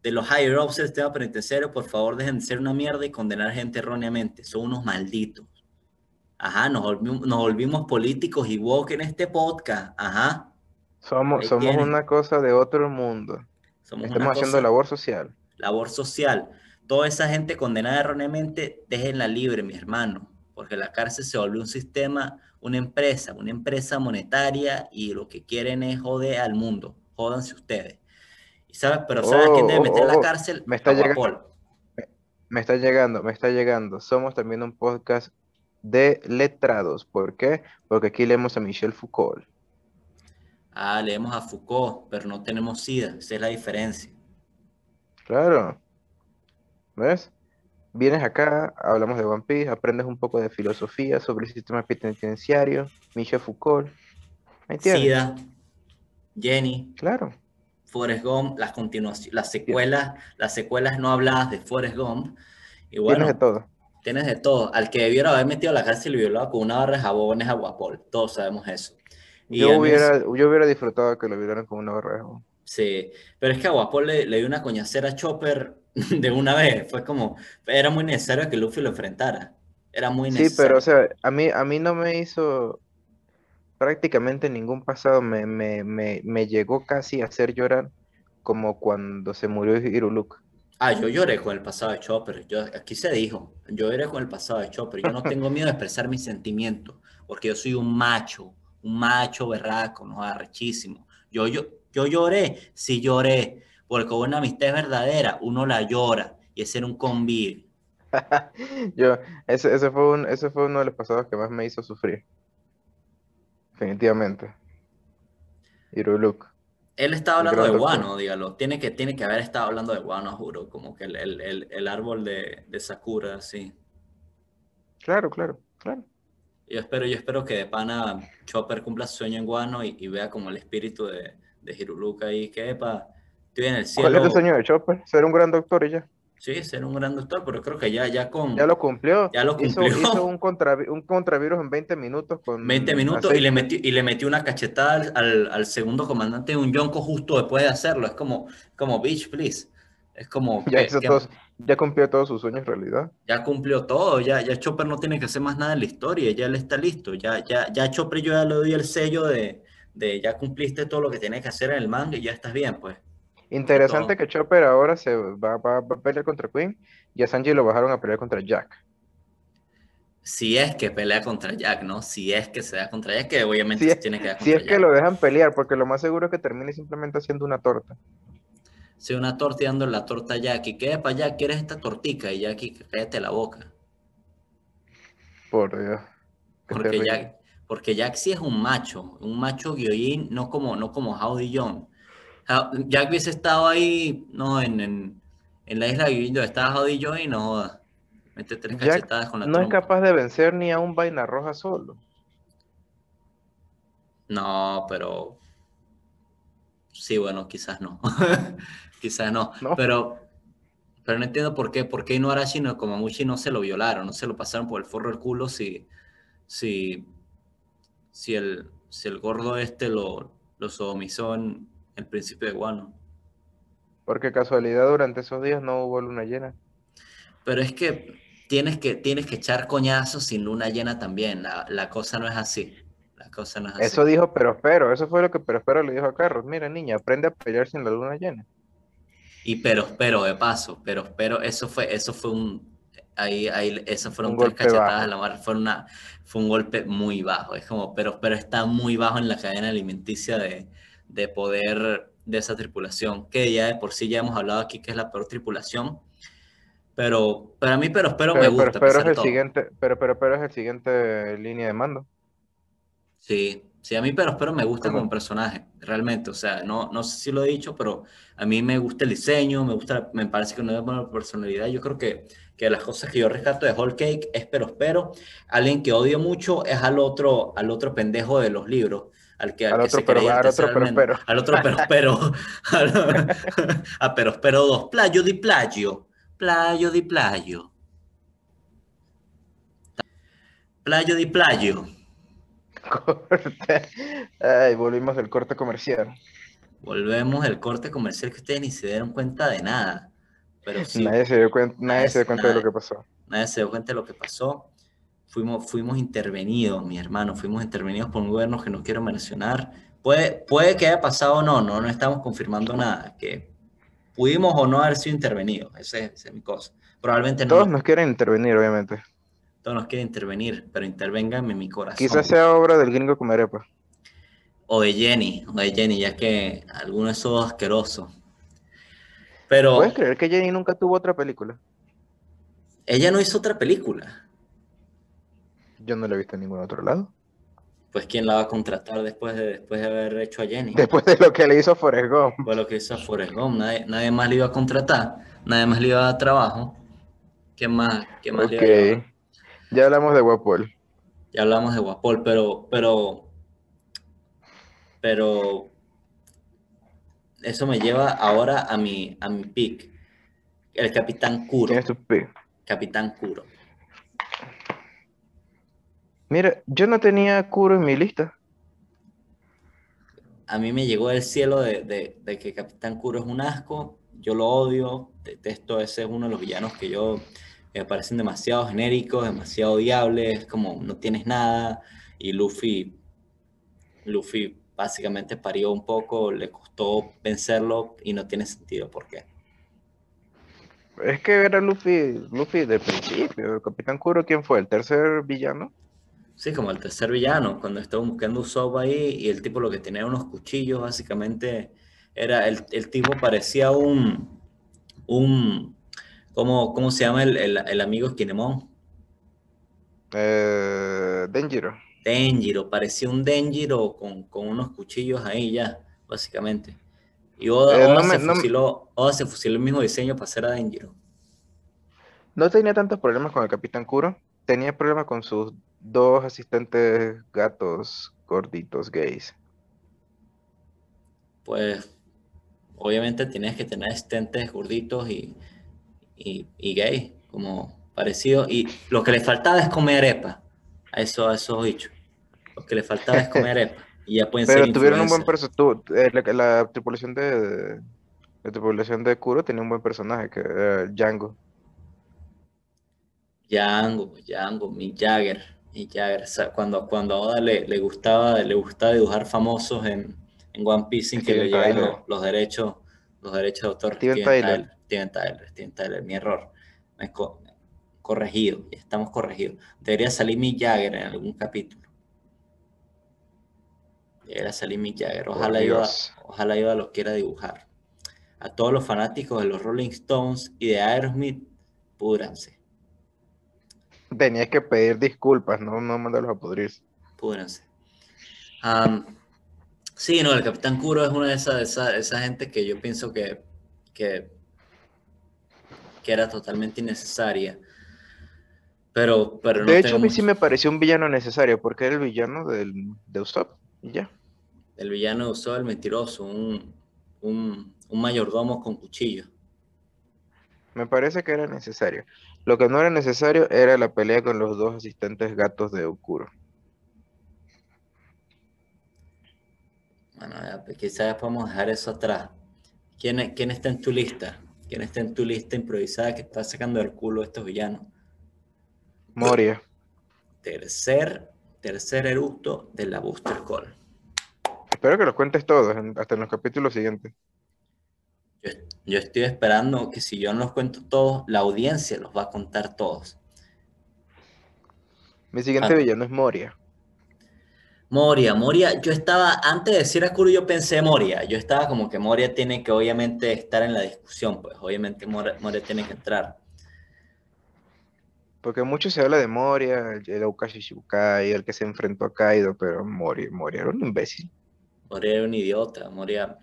de los higher ups del sistema penitenciario, por favor dejen de ser una mierda y condenar gente erróneamente. Son unos malditos. Ajá, nos volvimos, políticos y woke en este podcast. Ajá. Somos, somos una cosa de otro mundo. Somos Estamos haciendo labor social. Labor social. Toda esa gente condenada erróneamente, déjenla libre, mi hermano. Porque la cárcel se volvió un sistema, una empresa, una empresa monetaria y lo que quieren es joder al mundo. Jódanse ustedes. Pero ¿sabes quién debe meter a la oh, oh, cárcel? Me está, llegando, me, está llegando, me está llegando. Somos también un podcast de letrados. ¿Por qué? Porque aquí leemos a Michel Foucault. Ah, leemos a Foucault, pero no tenemos SIDA. Esa es la diferencia. Claro. ¿Ves? Vienes acá, hablamos de One Piece, aprendes un poco de filosofía sobre el sistema penitenciario, Michel Foucault. SIDA, Jenny. Claro. Forrest Gump, las continuaciones, las secuelas, las secuelas no habladas de Forrest Gump. Y bueno, tienes de todo. Tienes de todo. Al que debiera haber metido a la cárcel y violado con una barra de jabón es Aguapol. Todos sabemos eso. yo, hubiera, yo hubiera disfrutado que lo violaran con una barra de jabón. Sí, pero es que Aguapol le, le dio una coñacera a Chopper de una vez. Fue como, era muy necesario que Luffy lo enfrentara. Era muy Sí, necesario. pero o sea, a mí, a mí no me hizo prácticamente ningún pasado, me, me, me, me llegó casi a hacer llorar como cuando se murió Hiruluk. Ah, yo lloré con el pasado de Chopper. Yo, aquí se dijo, yo lloré con el pasado de Chopper. Yo no tengo miedo de expresar mis sentimientos, porque yo soy un macho, un macho berraco, no arrechísimo. Yo, yo, yo lloré, sí lloré, porque una amistad verdadera uno la llora y ese era un convivio. Yo, ese, ese fue un, ese fue uno de los pasados que más me hizo sufrir. Definitivamente. Hiruluk. Él estaba hablando de guano, dígalo. Tiene que, tiene que haber estado hablando de guano, juro, como que el, el, el, el árbol de, de Sakura, sí. Claro, claro, claro. Yo espero, yo espero que de pana Chopper cumpla su sueño en Guano y, y vea como el espíritu de, de Hiruluk ahí, que epa, estoy en el ¿Cuál es el sueño de Chopper? Ser un gran doctor y ya. Sí, ser un gran doctor, pero creo que ya, ya con Ya lo cumplió. Ya lo cumplió. hizo un, contra, un contravirus en 20 minutos con 20 minutos y le, metió, y le metió una cachetada al, al, segundo comandante de un yonko justo después de hacerlo. Es como, como bitch, please. Es como Ya que- hizo que todos- ya cumplió todos sus sueños en realidad. ya cumplió todo, ya, ya Chopper no tiene que hacer más nada en la historia, ya él está listo. Ya, ya, ya Chopper yo ya le doy el sello de, de ya cumpliste todo lo que tienes que hacer en el manga y ya estás bien, pues. Interesante que Chopper ahora se va, va- va a pelear contra Queen y a Sanji lo bajaron a pelear contra Jack. Si es que pelea contra Jack, ¿no? Si es que se da contra Jack, que obviamente Si es- tiene que dar Si contra es que lo dejan pelear, porque lo más seguro es que termine simplemente haciendo una torta. Si una torta y dando la torta a Jack y que para Jack, ¿quieres esta tortica? Y Jack, cállate la boca. Por Dios. Porque. Jack, porque Jack sí es un macho, un macho Gyojin, no como, no como Howdy John. Jack hubiese estado ahí, no, en, en, en la isla donde estaba John y no joda. Mete tres Jack cachetadas con la No es capaz de vencer ni a un vaina roja solo. No, pero sí, bueno, quizás no. quizás no. No. Pero, pero no entiendo por qué, por qué Inuarashi no, como Mushi no se lo violaron, no se lo pasaron por el forro del culo si, si, si el, si el gordo este lo, lo sodomizó en el principio de Guano. Porque casualidad durante esos días no hubo luna llena. Pero es que tienes que, tienes que echar coñazos sin luna llena también. La, la cosa no es así. La cosa no es así. Eso dijo Perospero, eso fue lo que Perospero le dijo a Carlos. Mira, niña, aprende a pelear sin la luna llena. Y pero, pero de paso, pero, pero eso fue, eso fue un, ahí, ahí, eso fueron Un tres golpe cachetadas bajo. a la mar, fue una, fue un golpe muy bajo, es como, pero, pero está muy bajo en la cadena alimenticia de, de poder de esa tripulación, que ya de por sí ya hemos hablado aquí que es la peor tripulación, pero, pero a mí, pero, pero me Pero gusta, a Perospero pesar es el todo. siguiente, pero Perospero es el siguiente línea de mando. Sí, sí, a mí pero espero me gusta ¿Cómo? como personaje, realmente, o sea, no, no sé si lo he dicho, pero a mí me gusta el diseño, me gusta, me parece que no es buena personalidad, yo creo que, que las cosas que yo rescato de Whole Cake es pero espero, alguien que odio mucho es al otro, al otro pendejo de los libros, al que, al Al que otro se pero- creía al otro pero espero. al otro pero espero, al- a pero espero dos, playo di plagio, playo di plagio, playo di plagio. Corte. Ay, volvimos del corte comercial. Volvemos al corte comercial que ustedes ni se dieron cuenta de nada. Pero sí, Nadie se dio cuenta, nadie Nadie se dio cuenta de lo que pasó. nadie se dio cuenta de lo que pasó. Fuimos, fuimos intervenidos, mi hermano, fuimos intervenidos por un gobierno que no quiero mencionar. Puede, puede que haya pasado o no, no, no estamos confirmando nada. Que pudimos o no haber sido intervenidos, esa es, es mi cosa. Probablemente no, Todos nos quieren intervenir, obviamente. todos nos quieren intervenir, pero intervénganme en mi corazón. Quizás sea obra del gringo Comerepa. O de Jenny, o de Jenny, ya que alguno de esos asquerosos. Pero ¿Puedes creer que Jenny nunca tuvo otra película? ella no hizo otra película. Yo no la he visto en ningún otro lado. Pues quién la va a contratar después de, después de haber hecho a Jenny. Después de lo que le hizo a Forrest Gump. Fue lo que hizo a Forrest Gump. Nadie, nadie más le iba a contratar, nadie más le iba a dar trabajo. ¿Quién más, quién más le iba a llevar? Ya hablamos de Guapol. Ya hablamos de Guapol, pero, pero, pero eso me lleva ahora a mi, a mi pick. El Capitán Kuro. ¿Quién es tu pi? Capitán Kuro. Mira, yo no tenía Kuro en mi lista. A mí me llegó del cielo de, de- de que Capitán Kuro es un asco yo lo odio, detesto, ese es uno de los villanos que yo me parecen demasiado genéricos, demasiado odiables, como no tienes nada, y Luffy, Luffy básicamente parió un poco, le costó vencerlo y no tiene sentido por qué. Es que era Luffy, Luffy del principio, el Capitán Kuro, ¿quién fue? ¿El tercer villano? Sí, como el tercer villano, cuando estaba buscando Usopp ahí y el tipo lo que tenía unos cuchillos, básicamente era, el, tipo parecía un, un, ¿cómo, cómo se llama el, el, amigo Kinemon? Eh, Denjiro. Denjiro, parecía un Denjiro con, con unos cuchillos ahí ya, básicamente. Y Oda, eh, se fusiló, Oda se fusiló el mismo diseño para hacer a Denjiro. No tenía tantos problemas con el Capitán Kuro, tenía problemas con sus dos asistentes gatos gorditos gays. Pues obviamente tienes que tener asistentes gorditos y, y, y gay, como parecido. Y lo que le faltaba es comer arepa a, eso, a esos bichos. Lo que le faltaba es comer arepa. Y ya pueden Pero tuvieron un buen personaje. Eh, la, tripulación de, la tripulación de Kuro tenía un buen personaje, que era Django. Django, Django, mi Jagger. Y ya cuando, cuando a Oda le, le, gustaba, le gustaba dibujar famosos en, en One Piece sin que le lleven los, derechos, los derechos de autor. Steven, Tyler. Steven Tyler, Steven Tyler, mi error. Me corregido, ya estamos corregidos. Debería salir mi Jagger en algún capítulo. Debería salir mi Jagger. Ojalá yo, ojalá yo lo quiera dibujar. A todos los fanáticos de los Rolling Stones y de Aerosmith, púdranse. Tenías que pedir disculpas, no, no mandarlos a pudrirse. Púdrense. sí, no, el Capitán Kuro es una de esas, esa, esa gente que yo pienso que, que, que era totalmente innecesaria. Pero, pero de hecho, a mí sí me pareció un villano necesario, porque era el villano del, de Usopp, y ya. El villano de Usopp, el mentiroso, un, un, un mayordomo con cuchillo. Me parece que era necesario. Lo que no era necesario era la pelea con los dos asistentes gatos de Okuro. Bueno, pues quizás podemos dejar eso atrás. ¿Quién, ¿Quién, está en tu lista? ¿Quién está en tu lista improvisada que está sacando del culo a estos villanos? Moria. Tercer, tercer eructo de la Booster Call. Espero que los cuentes todos, hasta en los capítulos siguientes. Yo, estoy esperando que si yo no los cuento todos, la audiencia los va a contar todos. Mi siguiente ah. villano es Moria. Moria, Moria, yo estaba, antes de decir a Kuro, yo pensé Moria. Yo estaba como que Moria tiene que obviamente estar en la discusión, pues obviamente Moria, tiene que entrar. Porque mucho se habla de Moria, el Aukashi Shibukai, el que se enfrentó a Kaido, pero Moria, Moria era un imbécil. Moria era un idiota, Moria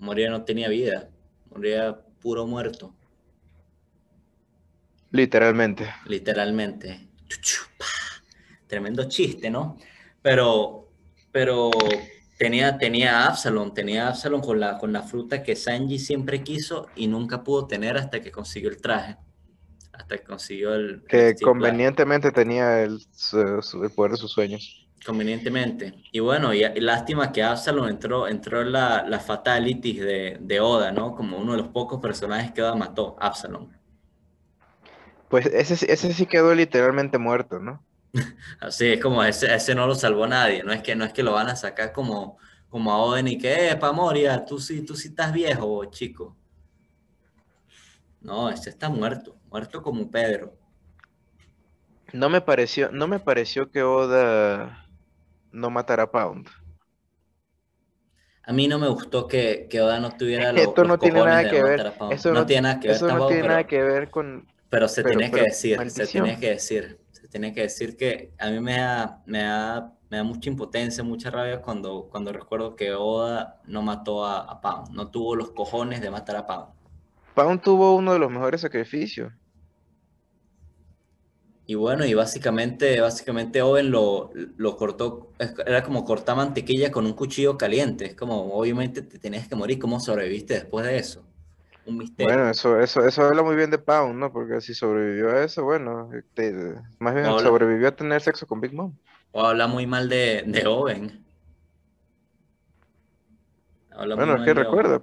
Moría no tenía vida, moría puro muerto. Literalmente. Literalmente. Tremendo chiste, ¿no? Pero, pero tenía, tenía Absalom, tenía Absalom con la, con la fruta que Sanji siempre quiso y nunca pudo tener hasta que consiguió el traje. Hasta que consiguió el. Que convenientemente tenía el, el poder de sus sueños. Convenientemente. Y bueno, y, lástima que Absalom entró, entró en la, la fatality de, de, Oda, ¿no? Como uno de los pocos personajes que Oda mató, Absalom. Pues ese, ese sí quedó literalmente muerto, ¿no? Así es como ese, ese no lo salvó nadie, no es que, no es que lo van a sacar como, como a Oden y que, eh, pa Moria, tú sí, tú sí estás viejo, chico. No, ese está muerto, muerto como Pedro. No me pareció, no me pareció que Oda no matar a Pound. A mí no me gustó que, que Oda no tuviera los, Esto no tiene nada que ver. Eso no, tiene nada que ver. Eso no tiene nada que ver con. Pero se tiene que decir, se tiene que decir, se tiene que decir que a mí me da, me da, me da mucha impotencia, mucha rabia cuando, cuando recuerdo que Oda no mató a, a Pound, no tuvo los cojones de matar a Pound. Pound tuvo uno de los mejores sacrificios. Y bueno, y básicamente, básicamente Owen lo, lo cortó, era como cortar mantequilla con un cuchillo caliente. Es como, obviamente te tenías que morir. ¿Cómo sobreviviste después de eso? Un misterio. Bueno, eso, eso, eso habla muy bien de Pound, ¿no? Porque si sobrevivió a eso, bueno, este, más bien sobrevivió a tener sexo con Big Mom. O habla muy mal de, de Owen. bueno, es que recuerda,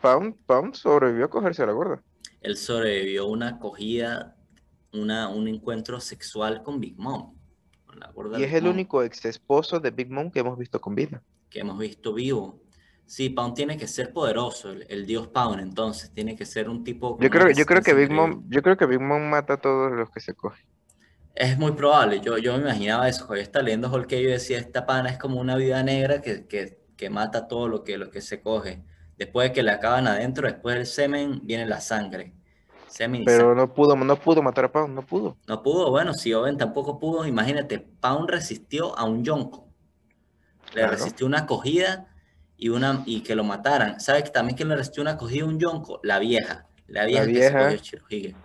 Pound, Pound sobrevivió a cogerse a la gorda. Él sobrevivió una acogida, una, un encuentro sexual con Big Mom. Con la gorda Y es Big el Mom, único ex esposo de Big Mom que hemos visto con vida. que hemos visto vivo. Sí, Pound tiene que ser poderoso, el, el dios Pound, entonces, tiene que ser un tipo Yo creo, yo creo que Big. Mom, yo creo que Big Mom mata a todos los que se coge. Es muy probable, yo, yo me imaginaba eso, yo estaba leyendo Hulk, yo decía, esta pana es como una vida negra que, que, que mata todo lo que, lo que se coge. Después de que le acaban adentro, después del semen, viene la sangre. Pero no pudo, no pudo matar a Pound, no pudo. No pudo, bueno, si Owen tampoco pudo, imagínate, Pound resistió a un yonko. Le Claro. resistió una acogida y, una, y que lo mataran. ¿Sabes que también que le resistió una acogida a un yonko? La vieja. La vieja, que se vieja. cogió Shirohige.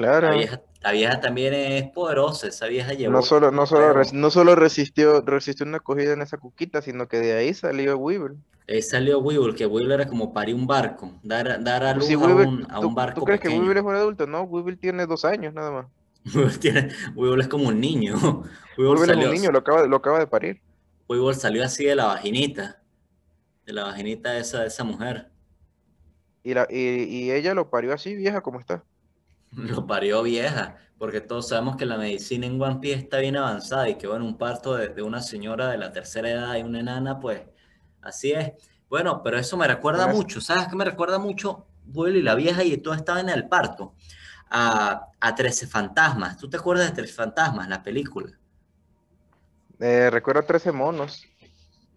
Claro. La vieja, la vieja también es poderosa, esa vieja llevó... No solo, no solo, pero- no solo resistió, resistió una acogida en esa cuquita, sino que de ahí salió Weaver. Ahí salió Weevil, que Weevil era como parir un barco, dar, dar a luz Si a, Weaver- un, a ¿tú, un barco tú crees que. Weaver es un adulto? No, Weaver tiene dos años nada más. Weevil, tiene- Weevil es como un niño. Weevil Weaver es un niño, lo acaba, lo acaba de parir. Weevil salió así de la vaginita, de la vaginita de esa, de esa mujer. Y, la, y, y ella lo parió así, vieja como está. Lo parió vieja, porque todos sabemos que la medicina en One Piece está bien avanzada y que bueno, un parto de, de una señora de la tercera edad y una enana, pues así es. Bueno, pero eso me recuerda mucho, ¿sabes qué me recuerda mucho? Will y la vieja y todo estaba en el parto. A, a Trece Fantasmas. ¿Tú te acuerdas de Trece Fantasmas, la película? Eh, recuerdo 13 monos.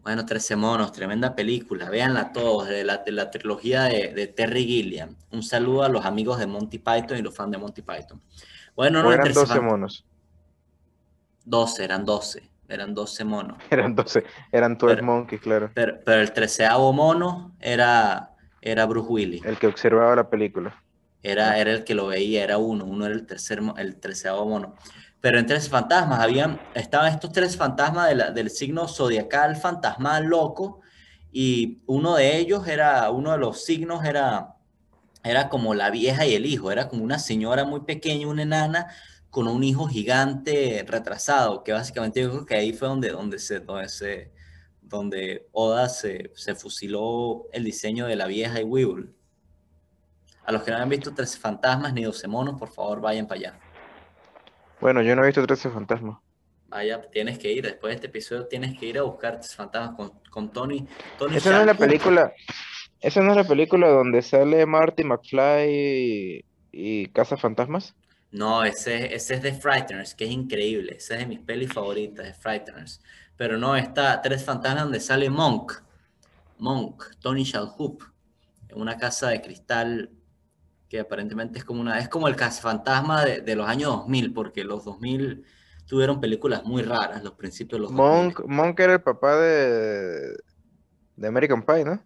Bueno, Trece Monos, tremenda película. Véanla todos, de la, de la trilogía de, de Terry Gilliam. Un saludo a los amigos de Monty Python y los fans de Monty Python. Bueno, no, eran 13 12 Fan- monos. 12, eran 12, eran 12 monos. Eran 12, eran 12 Pero- monkeys, claro. Pero, pero el treceavo mono era, era Bruce Willis. El que observaba la película. Era, era el que lo veía, era uno, uno era el tercer, el treceavo mono. Pero en Tres Fantasmas habían, estaban estos tres fantasmas del signo zodiacal, fantasmal, loco, y uno de ellos era, uno de los signos era, era como la vieja y el hijo, era como una señora muy pequeña, una enana, con un hijo gigante retrasado, que básicamente yo creo que ahí fue donde, donde, se, donde, se, donde Oda se, se fusiló el diseño de la vieja y Weevil. A los que no han visto Tres Fantasmas ni 12 monos, por favor vayan para allá. Bueno, yo no he visto 13 fantasmas. Vaya, tienes que ir, después de este episodio tienes que ir a buscar Fantasmas con, con Tony. Tony Esa no es la película. Esa no es la película donde sale Marty McFly y, y Caza Fantasmas. No, ese, ese es de Frighteners, que es increíble. Ese es de mis pelis favoritas, de Frighteners. Pero no, está Tres Fantasmas donde sale Monk. Monk, Tony Shalhoub. En una casa de cristal que aparentemente es como una... Es como el cazafantasma de, de los años 2000, porque los 2000 tuvieron películas muy raras, los principios de los 2000. Monk, Monk era el papá de, de American Pie, ¿no?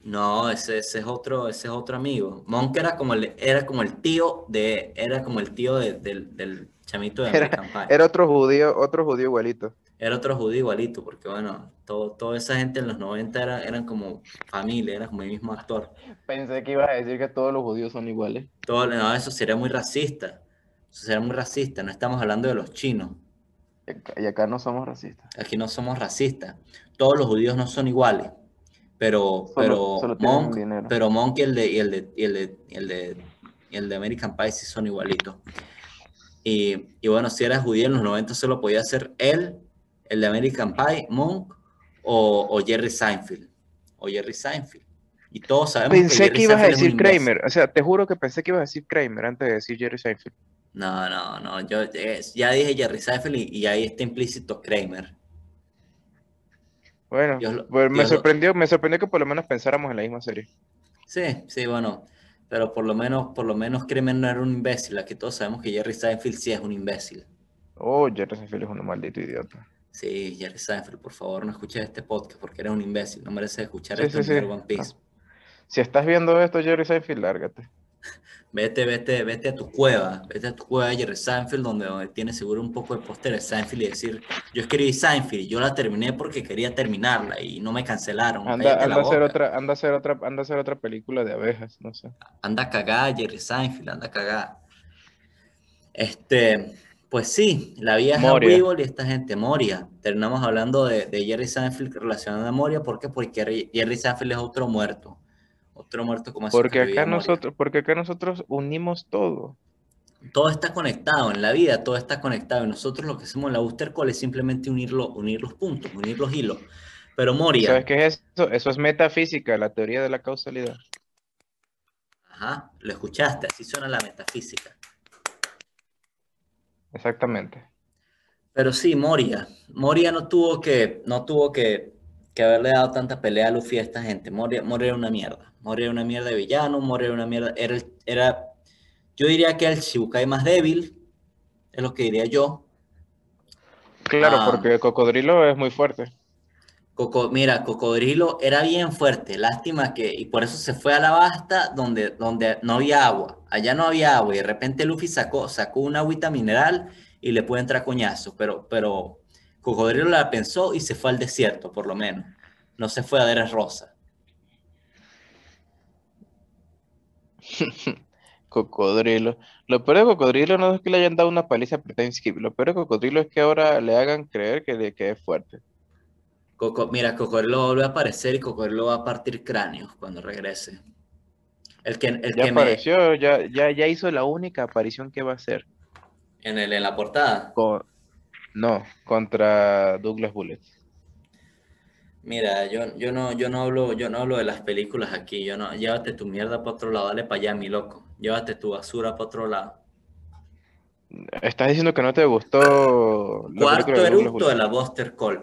No, ese, ese es otro, ese es otro amigo. Monk era como el, era como el tío de, era como el tío de- del, del chamito de Era, American Pie. era otro judío, otro judío igualito. Era otro judío igualito, porque bueno, todo, toda esa gente en los 90 era, eran como familia, era como el mismo actor. Pensé que ibas a decir que todos los judíos son iguales. Todo, no, eso sería muy racista. Eso sería muy racista. No estamos hablando de los chinos. Y acá, no somos racistas. Aquí no somos racistas. Todos los judíos no son iguales. Pero, Solo- pero solo Monk, pero Monk y el de, y el de, y el de, y el de, y el de American Pie sí son igualitos. Y, y bueno, si eras judío en los 90 solo podía ser él, el de American Pie, Monk o, o Jerry Seinfeld. O Jerry Seinfeld. Y todos sabemos Pensé que ibas a Seinfeld decir. Kramer. O sea, te juro que pensé que ibas a decir Kramer antes de decir Jerry Seinfeld. No, no, no. Yo eh, ya dije Jerry Seinfeld y, y ahí está implícito Kramer. Bueno, lo- pues me lo- sorprendió, me sorprendió que por lo menos pensáramos en la misma serie. Sí, sí, bueno. Pero por lo menos, por lo menos Kramer no era un imbécil. Aquí todos sabemos que Jerry Seinfeld sí es un imbécil. Oh, Jerry Seinfeld es un maldito idiota. Sí, Jerry Seinfeld, por favor, no escuches este podcast porque eres un imbécil. No mereces escuchar Sí, esto sí, en sí. ver One Piece. Si estás viendo esto, Jerry Seinfeld, lárgate. Vete, vete, vete a tu cueva. Vete a tu cueva de Jerry Seinfeld, donde, donde tienes seguro un poco de póster de Seinfeld y decir, yo escribí Seinfeld yo la terminé porque quería terminarla y no me cancelaron. Anda, a hacer otra, anda a hacer otra, anda a hacer otra película de abejas, no sé. Anda cagada, Jerry Seinfeld, anda cagada. Este, pues sí, la vieja. Weevil y esta gente, Moria. Terminamos hablando de, de Jerry Seinfeld relacionado a Moria, ¿por qué? Porque Jerry- Seinfeld es otro muerto. Otro muerto como. Porque acá nosotros, porque acá nosotros unimos todo. Todo está conectado en la vida, todo está conectado. Y nosotros lo que hacemos en la Booster Call es simplemente unirlo, unir los puntos, unir los hilos. Pero Moria. ¿Sabes qué es eso? Eso es metafísica, la teoría de la causalidad. Ajá, lo escuchaste, así suena la metafísica. Exactamente. Pero sí, Moria. Moria no tuvo que, no tuvo que, haberle dado tanta pelea a Luffy a esta gente. Moria, Moria era una mierda. Moria era una mierda de villano, Moria era una mierda. Era, era, yo diría que el Shibukai más débil, es lo que diría yo. Claro, ah. porque el cocodrilo es muy fuerte. Coco, mira, Cocodrilo era bien fuerte, lástima que, y por eso se fue a la basta donde, donde no había agua, allá no había agua, y de repente Luffy sacó, sacó una agüita mineral y le puede entrar coñazo, pero, pero Cocodrilo la pensó y se fue al desierto, por lo menos, no se fue a Deres Rosa. Cocodrilo. Lo peor de Cocodrilo no es que le hayan dado una paliza a Skip, lo peor de Cocodrilo es que ahora le hagan creer que, que es fuerte mira, Cocodrilo vuelve a aparecer y Cocodrilo va a partir cráneos cuando regrese. El que, el ya apareció, ya, ya, ya hizo la única aparición que va a hacer. ¿En, el, en la portada? No, contra Douglas Bullet. Mira, yo, yo, no, yo, no hablo, yo no hablo de las películas aquí. Yo no, llévate tu mierda para otro lado, dale para allá, mi loco. Llévate tu basura para otro lado. Estás diciendo que no te gustó. Cuarto eructo de la Buster Call.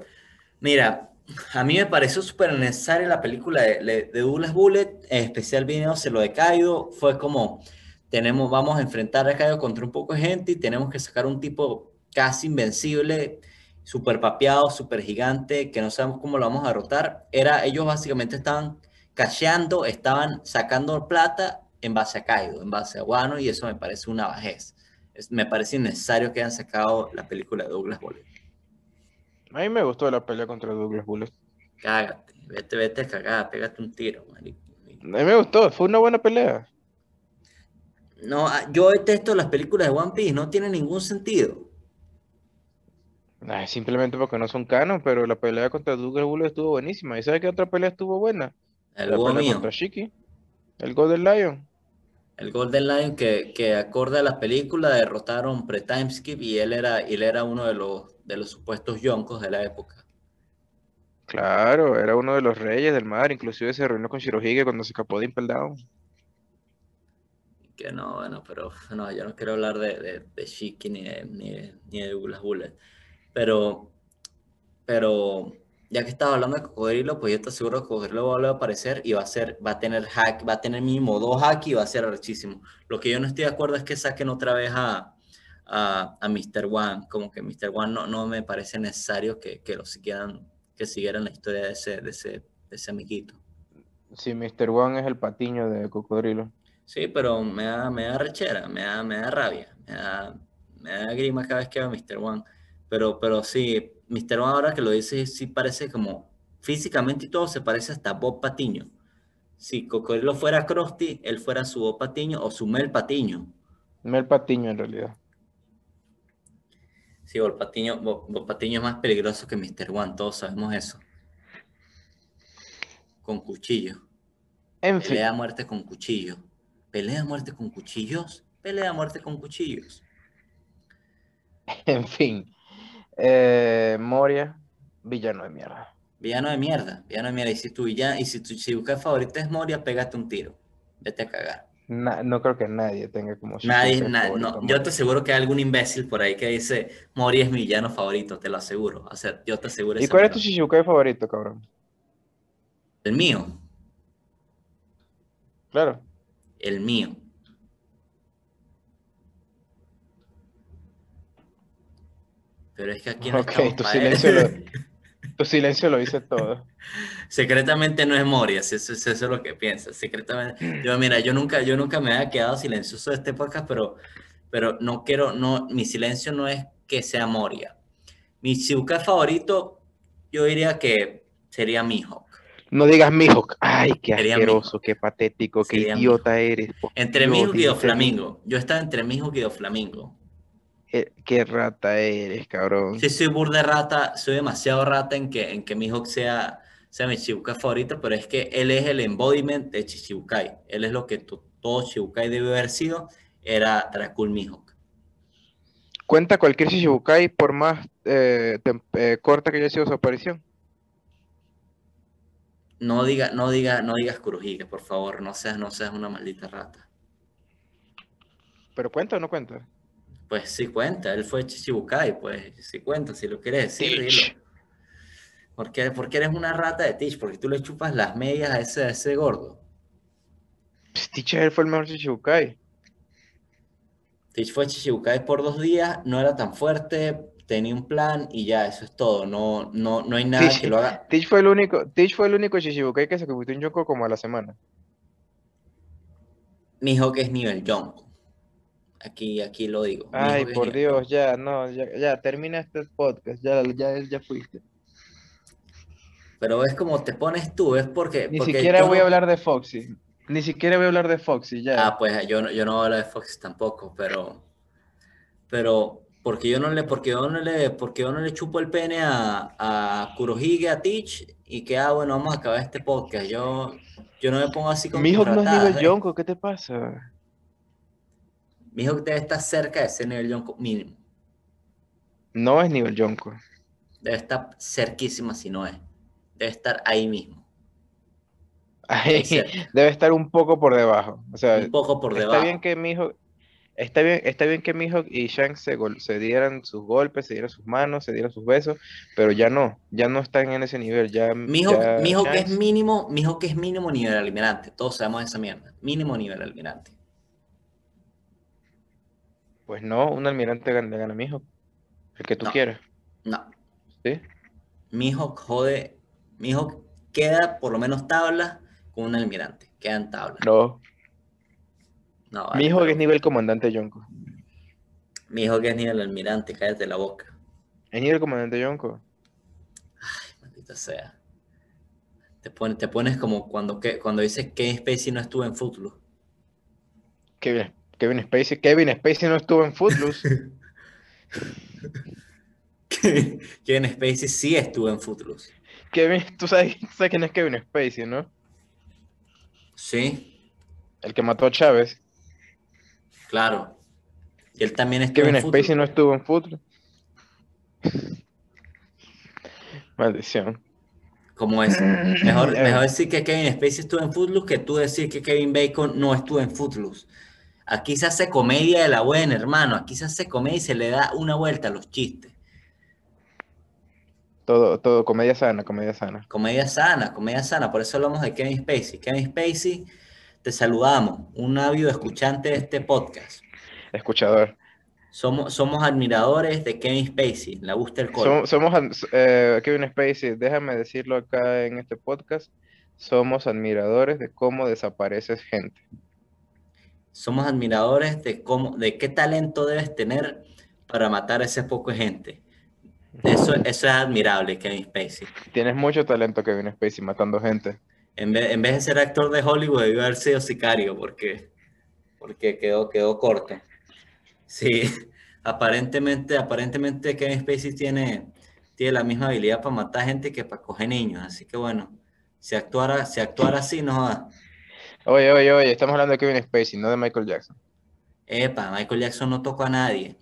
Mira, a mí me pareció súper necesaria la película de, Douglas Bullet, en especial se lo de Kaido, fue como, tenemos, vamos a enfrentar a Kaido contra un poco de gente y tenemos que sacar un tipo casi invencible, súper papeado, súper gigante, que no sabemos cómo lo vamos a derrotar. Era, ellos básicamente estaban cacheando, estaban sacando plata en base a Kaido, en base a Wano, y eso me parece una bajez. me parece innecesario que hayan sacado la película de Douglas Bullet. A mí me gustó la pelea contra Douglas Bullet. Cágate, vete, vete a cagar, pégate un tiro, marico. A mí me gustó, fue una buena pelea. No, ah, yo detesto las películas de One Piece, no tiene ningún sentido. simplemente porque no son canon, pero la pelea contra Douglas Bullet estuvo buenísima. ¿Y sabes qué otra pelea estuvo buena? El la pelea contra Shiki. El Golden Lion. El Golden Lion que, que acorde a la película derrotaron pre-timeskip y él era, él era uno de los de los supuestos yonkos de la época. Claro, era uno de los reyes del mar, inclusive se reunió con Shirohige cuando se escapó de Impel Down. Que no, bueno, pero no, yo no quiero hablar de, de, Shiki ni de, ni, ni de Bullet. Pero, pero ya que estaba hablando de Cocodrilo, pues yo te aseguro que Cocodrilo va a volver a aparecer y va a ser, va a tener hack, va a tener mínimo dos hack y va a ser arrechísimo. Lo que yo no estoy de acuerdo es que saquen otra vez a, a, a Mr. One, como que Mr. One no, no me parece necesario que, que lo siguieran, que siguieran la historia de ese, de ese, de ese amiguito. Sí, Mr. One es el patiño de Cocodrilo. Sí, pero me da, me da rechera, me da, me da rabia, me da, me da grima cada vez que veo a Mr. One. Pero, pero sí, Mr. One ahora que lo dice, sí parece como, físicamente y todo se parece hasta Bob Patiño. Si Cocodrilo fuera Krusty, él fuera su Bob Patiño o su Mel Patiño. Mel Patiño en realidad. Sí, Volpatiño, Patiño es más peligroso que Mr. One, todos sabemos eso. Con cuchillo. En pelea a muerte con cuchillo. Pelea a muerte con cuchillos. Pelea a muerte con cuchillos. En fin. Eh, Moria, villano de mierda. Villano de mierda. Villano de mierda. Y si tu villano, y si tu si buscas favorito es Moria, pégate un tiro. Vete a cagar no creo que nadie tenga como... Nadie, no, yo te aseguro que hay algún imbécil por ahí que dice, Mori es mi villano favorito, te lo aseguro. O sea, yo te aseguro ¿Y cuál es tu Shichibukai favorito, cabrón? El mío. Claro. El mío. Pero es que aquí no okay, tu silencio, lo, tu silencio lo dice todo. Secretamente no es Moria, eso, es lo que piensa. Secretamente, yo mira, yo nunca, yo nunca me había quedado silencioso de este podcast, pero, pero no quiero, no, mi silencio no es que sea Moria. Mi Shibukai favorito, yo diría que sería Mihawk. No digas Mihawk. Ay, qué asqueroso, qué patético, qué idiota eres. Entre Mihawk y Flamingo. Yo estaba entre Mihawk y Flamingo. Eh, qué rata eres, cabrón. Sí, soy burda rata, soy demasiado rata en que, en que Mihawk sea sea mi Chichibukai favorito, pero es que él es el embodiment de Chichibukai. Él es lo que todo Chichibukai debe haber sido, era Dracul Mihawk. ¿Cuenta cualquier Chichibukai por más eh, eh, corta que haya sido su aparición? No diga, no diga, no digas Kurohige, por favor, no seas, no seas una maldita rata. ¿Pero cuenta o no cuenta? Pues sí cuenta, él fue Chichibukai, pues sí cuenta, si lo quieres decir, dilo. Porque, porque eres una rata de Teach, porque tú le chupas las medias a ese, ese gordo. Pues Teach él fue el mejor Chichibukai. Teach fue Chichibukai por dos días, no era tan fuerte, tenía un plan y ya, eso es todo. No, no, no hay nada que lo haga. Teach fue el único, Teach fue el único Shichibukai que se convirtió en Yonko como a la semana. Mi que es nivel Yonko. Aquí, aquí lo digo. Ay, por Dios, ya, no, ya, ya, termina este podcast, ya, ya, ya fuiste. Pero es como te pones tú, es porque... Ni siquiera voy a hablar de Foxy. Ni siquiera voy a hablar de Foxy, ya. Ah, pues yo, yo no voy a hablar de Foxy tampoco, pero... Pero porque yo no le, porque yo no le, porque yo no le chupo el pene a, a Kurohige, a Teach, y que, ah, bueno, vamos a acabar este podcast. Yo, yo no me pongo así con Mi hijo no es nivel ¿eh? ¿qué te pasa? Mi hijo debe estar cerca de ese nivel Yonko mínimo. No es nivel Yonko. Debe estar cerquísima si no es. Debe estar ahí mismo. Ahí, debe estar un poco por debajo. O sea, un poco por debajo. Está bien que mi hijo, Está bien, está bien que Mihawk y Shanks se, se, dieran sus golpes, se dieran sus manos, se dieran sus besos, pero ya no, ya no están en ese nivel. Ya, Mihawk, que es mínimo, Mihawk que es mínimo nivel almirante, todos sabemos esa mierda, mínimo nivel almirante. Pues no, un almirante le gana a Mihawk, el que tú quieras. No. ¿Sí? Mihawk jode, Mihawk queda por lo menos tabla con un almirante, quedan tabla. No, mi hijo que es nivel comandante Yonko. Mi hijo que es nivel almirante, cállate la boca. ¿Es nivel comandante Yonko? Ay, maldita sea. Te, te pones como cuando, que, cuando dices que Spacey no estuvo en Footloose. Kevin, Kevin Spacey, Kevin Spacey no estuvo en Footloose. Kevin Spacey sí estuvo en Footloose. Kevin, tú sabes, sabes quién es Kevin Spacey, ¿no? Sí. El que mató a Chávez. Claro. Y él también estuvo Kevin en Spacey no estuvo en fútbol. Maldición. ¿Cómo es? Mejor, mejor decir que Kevin Spacey estuvo en Footloose que tú decir que Kevin Bacon no estuvo en Footloose. Aquí se hace comedia de la buena, hermano. Aquí se hace comedia y se le da una vuelta a los chistes. Todo, todo, comedia sana, comedia sana. Comedia sana, comedia sana. Por eso hablamos de Kevin Spacey. Kevin Spacey te saludamos, un ávido escuchante de este podcast. Escuchador. Somos, somos admiradores de Kevin Spacey, la Booster Call. Somos, eh, Kevin Spacey, déjame decirlo acá en este podcast, somos admiradores de cómo desapareces gente. Somos admiradores de cómo, de qué talento debes tener para matar a ese poco gente. Eso, eso es admirable, Kevin Spacey. Tienes mucho talento, Kevin Spacey, matando gente en vez, de ser actor de Hollywood, debió haber sido sicario porque, porque quedó, quedó corto. Sí, aparentemente, aparentemente Kevin Spacey tiene, tiene la misma habilidad para matar gente que para coger niños. Así que bueno, si actuara, si actuara así, no va. Oye, oye, oye, estamos hablando de Kevin Spacey, no de Michael Jackson. Epa, Michael Jackson no tocó a nadie.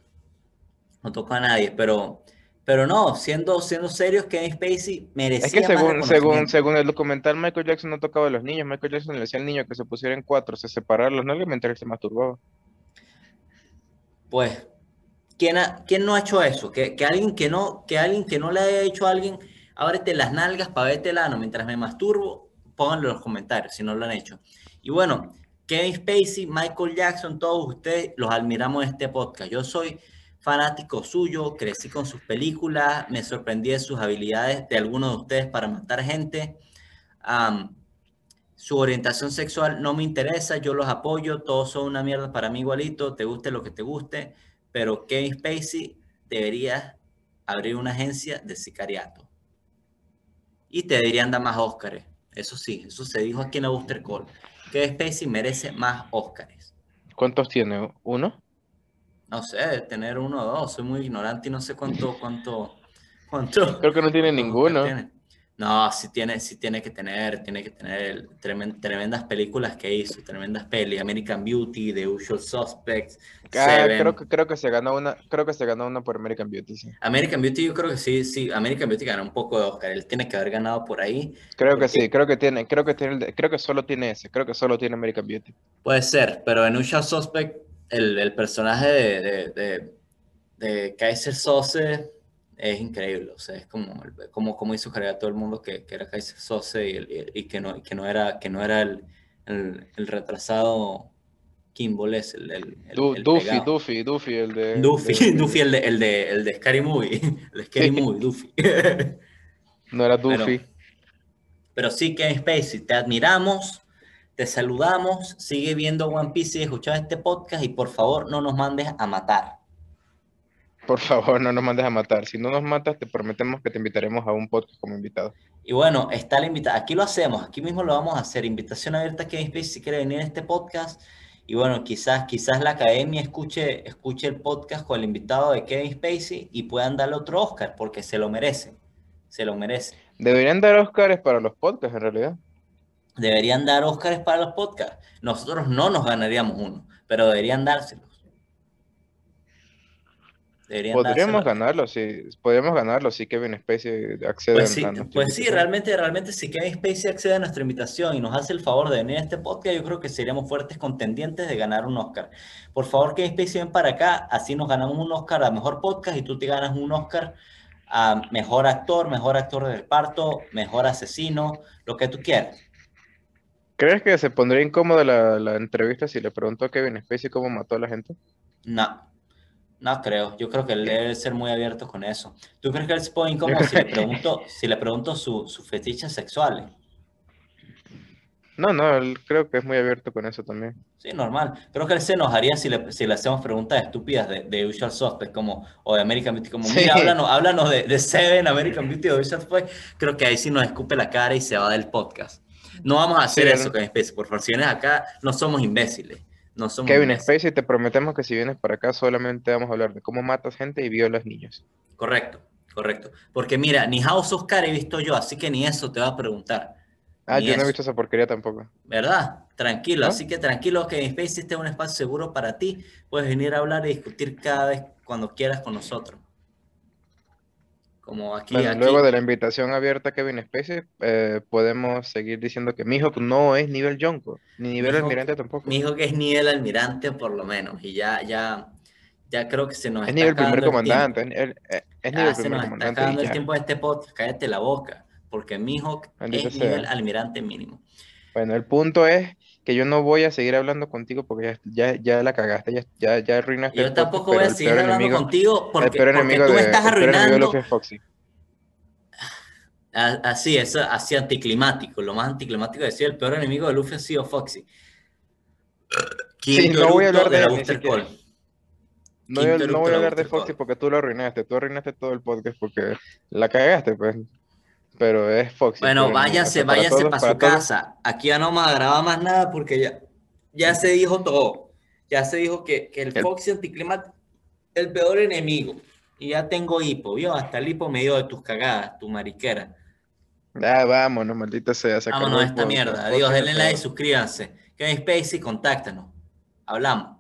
No tocó a nadie, pero pero no, siendo, siendo serios, Kevin Spacey merecía Es que según, según, según el documental, Michael Jackson no tocaba a los niños. Michael Jackson le decía al niño que se pusieran cuatro, se separaran no mientras se masturbaba. Pues, ¿quién, ¿quién no ha hecho eso? Que, que, alguien que, no, que alguien que no le haya hecho a alguien, ábrete las nalgas para verte el ano mientras me masturbo, pónganlo en los comentarios si no lo han hecho. Y bueno, Kevin Spacey, Michael Jackson, todos ustedes los admiramos en este podcast. Yo soy fanático suyo, crecí con sus películas, me sorprendí de sus habilidades de algunos de ustedes para matar gente. su orientación sexual no me interesa, yo los apoyo, todos son una mierda para mí igualito, te guste lo que te guste, pero Kevin Spacey debería abrir una agencia de sicariato. Y te deberían dar más Óscares. Eso sí, eso se dijo aquí en la Booster Call. Kevin Spacey merece más Óscares. ¿Cuántos tiene? ¿Uno? No sé, tener uno o dos. Soy muy ignorante y no sé cuánto, cuánto, cuánto. Creo que no tiene ninguno. No, sí tiene, sí tiene que tener, tiene que tener tremendas películas que hizo, tremendas pelis, American Beauty, The Usual Suspects, ah, creo que creo que se ganó una, creo que se ganó una por American Beauty, sí. American Beauty yo creo que sí, sí, American Beauty ganó un poco de Oscar, él tiene que haber ganado por ahí. Creo que sí, creo que tiene, creo que tiene, creo que solo tiene ese, creo que solo tiene American Beauty. Puede ser, pero en Usual Suspect el, el personaje de, de, de, de Kaiser Sose es increíble, o sea, es como, como, como hizo creer a todo el mundo que, que era Kaiser Sose y, y, que, no, que no era, que no era el, el, el retrasado Kimball es el, el, el Duffy, Duffy, Duffy, el de... Duffy, Duffy el de, el de, el de Scary Movie, el Scary Movie, Duffy. no era Duffy. Pero, pero sí, Kevin Spacey, te admiramos, te saludamos, sigue viendo One Piece y escuchando este podcast y por favor no nos mandes a matar. Por favor, no nos mandes a matar. Si no nos matas, te prometemos que te invitaremos a un podcast como invitado. Y bueno, está la invitación. Aquí lo hacemos, aquí mismo lo vamos a hacer. Invitación abierta a Kevin Spacey si quiere venir a este podcast. Y bueno, quizás, quizás la academia escuche, escuche el podcast con el invitado de Kevin Spacey y puedan darle otro Oscar, porque se lo merece. Se lo merece. Deberían dar Oscars para los podcasts, en realidad. Deberían dar Oscars para los podcasts. Nosotros no nos ganaríamos uno, pero deberían dárselo. Podríamos ganarlo, sí. Podríamos ganarlo si Kevin Spacey accede pues sí, a Pues sí, realmente, realmente si Kevin Spacey accede a nuestra invitación y nos hace el favor de venir a este podcast, yo creo que seríamos fuertes contendientes de ganar un Oscar. Por favor, Kevin Spacey, ven para acá, así nos ganamos un Oscar a Mejor Podcast y tú te ganas un Oscar a Mejor Actor, Mejor Actor de reparto, Mejor Asesino, lo que tú quieras. ¿Crees que se pondría incómoda la, la entrevista si le preguntó a Kevin Spacey cómo mató a la gente? No, no creo, yo creo que él debe ser muy abierto con eso. ¿Tú crees que él se pone incómodo si le pregunto, si le pregunto su, su fetiches sexuales? No, no, él creo que es muy abierto con eso también. Sí, normal. Creo que él se enojaría si le, si le hacemos preguntas estúpidas de, de Usual Suspect, como, o de American Beauty, como, mira, háblanos, háblanos de, de, Seven, American Beauty o Usual Suspect. Creo que ahí sí nos escupe la cara y se va del podcast. No vamos a hacer eso, con especie. Por favor, si vienes acá, no somos imbéciles. Kevin Spacey, te prometemos que si vienes para acá solamente vamos a hablar de cómo matas gente y violas niños. Correcto, correcto. Porque mira, ni House Oscar he visto yo, así que ni eso te va a preguntar. Ah, yo no he visto esa porquería tampoco. ¿Verdad? Tranquilo, así que tranquilo que Spacey este es un espacio seguro para ti. Puedes venir a hablar y discutir cada vez cuando quieras con nosotros. Como aquí, Luego de la invitación abierta a Kevin Spacey, eh, podemos seguir diciendo que mi hijo no es nivel Jonko, ni nivel almirante tampoco. Mi hijo que es nivel almirante por lo menos, y ya, ya, ya creo que se nos es nivel primer comandante, es, es nivel se nos Está acabando el tiempo de este podcast, cállate la boca, porque mi hijo es nivel almirante mínimo. Bueno, el punto es que yo no voy a seguir hablando contigo porque ya, ya, la cagaste, ya, ya, ya arruinaste. Yo tampoco voy a seguir hablando contigo porque, porque tú me estás arruinando. Así, es así anticlimático. Lo más anticlimático decía el peor enemigo de Luffy ha sido Foxy. sí, no voy a hablar de, Call. No, no voy a hablar de Foxy porque tú lo arruinaste. Tú arruinaste todo el podcast porque la cagaste, pues pero es Foxy. Bueno, váyase, váyase para, su casa. Aquí ya no me agrava más nada porque ya, ya se dijo todo. Ya se dijo que, que el, Foxy anticlimático es el peor enemigo. Y ya tengo hipo, ¿vio? Hasta el hipo me dio de tus cagadas, tu mariquera. Ah, vámonos, maldita sea. Vámonos a esta mierda. Adiós, denle like, suscríbanse. Kevin Spacey, contáctanos. Hablamos.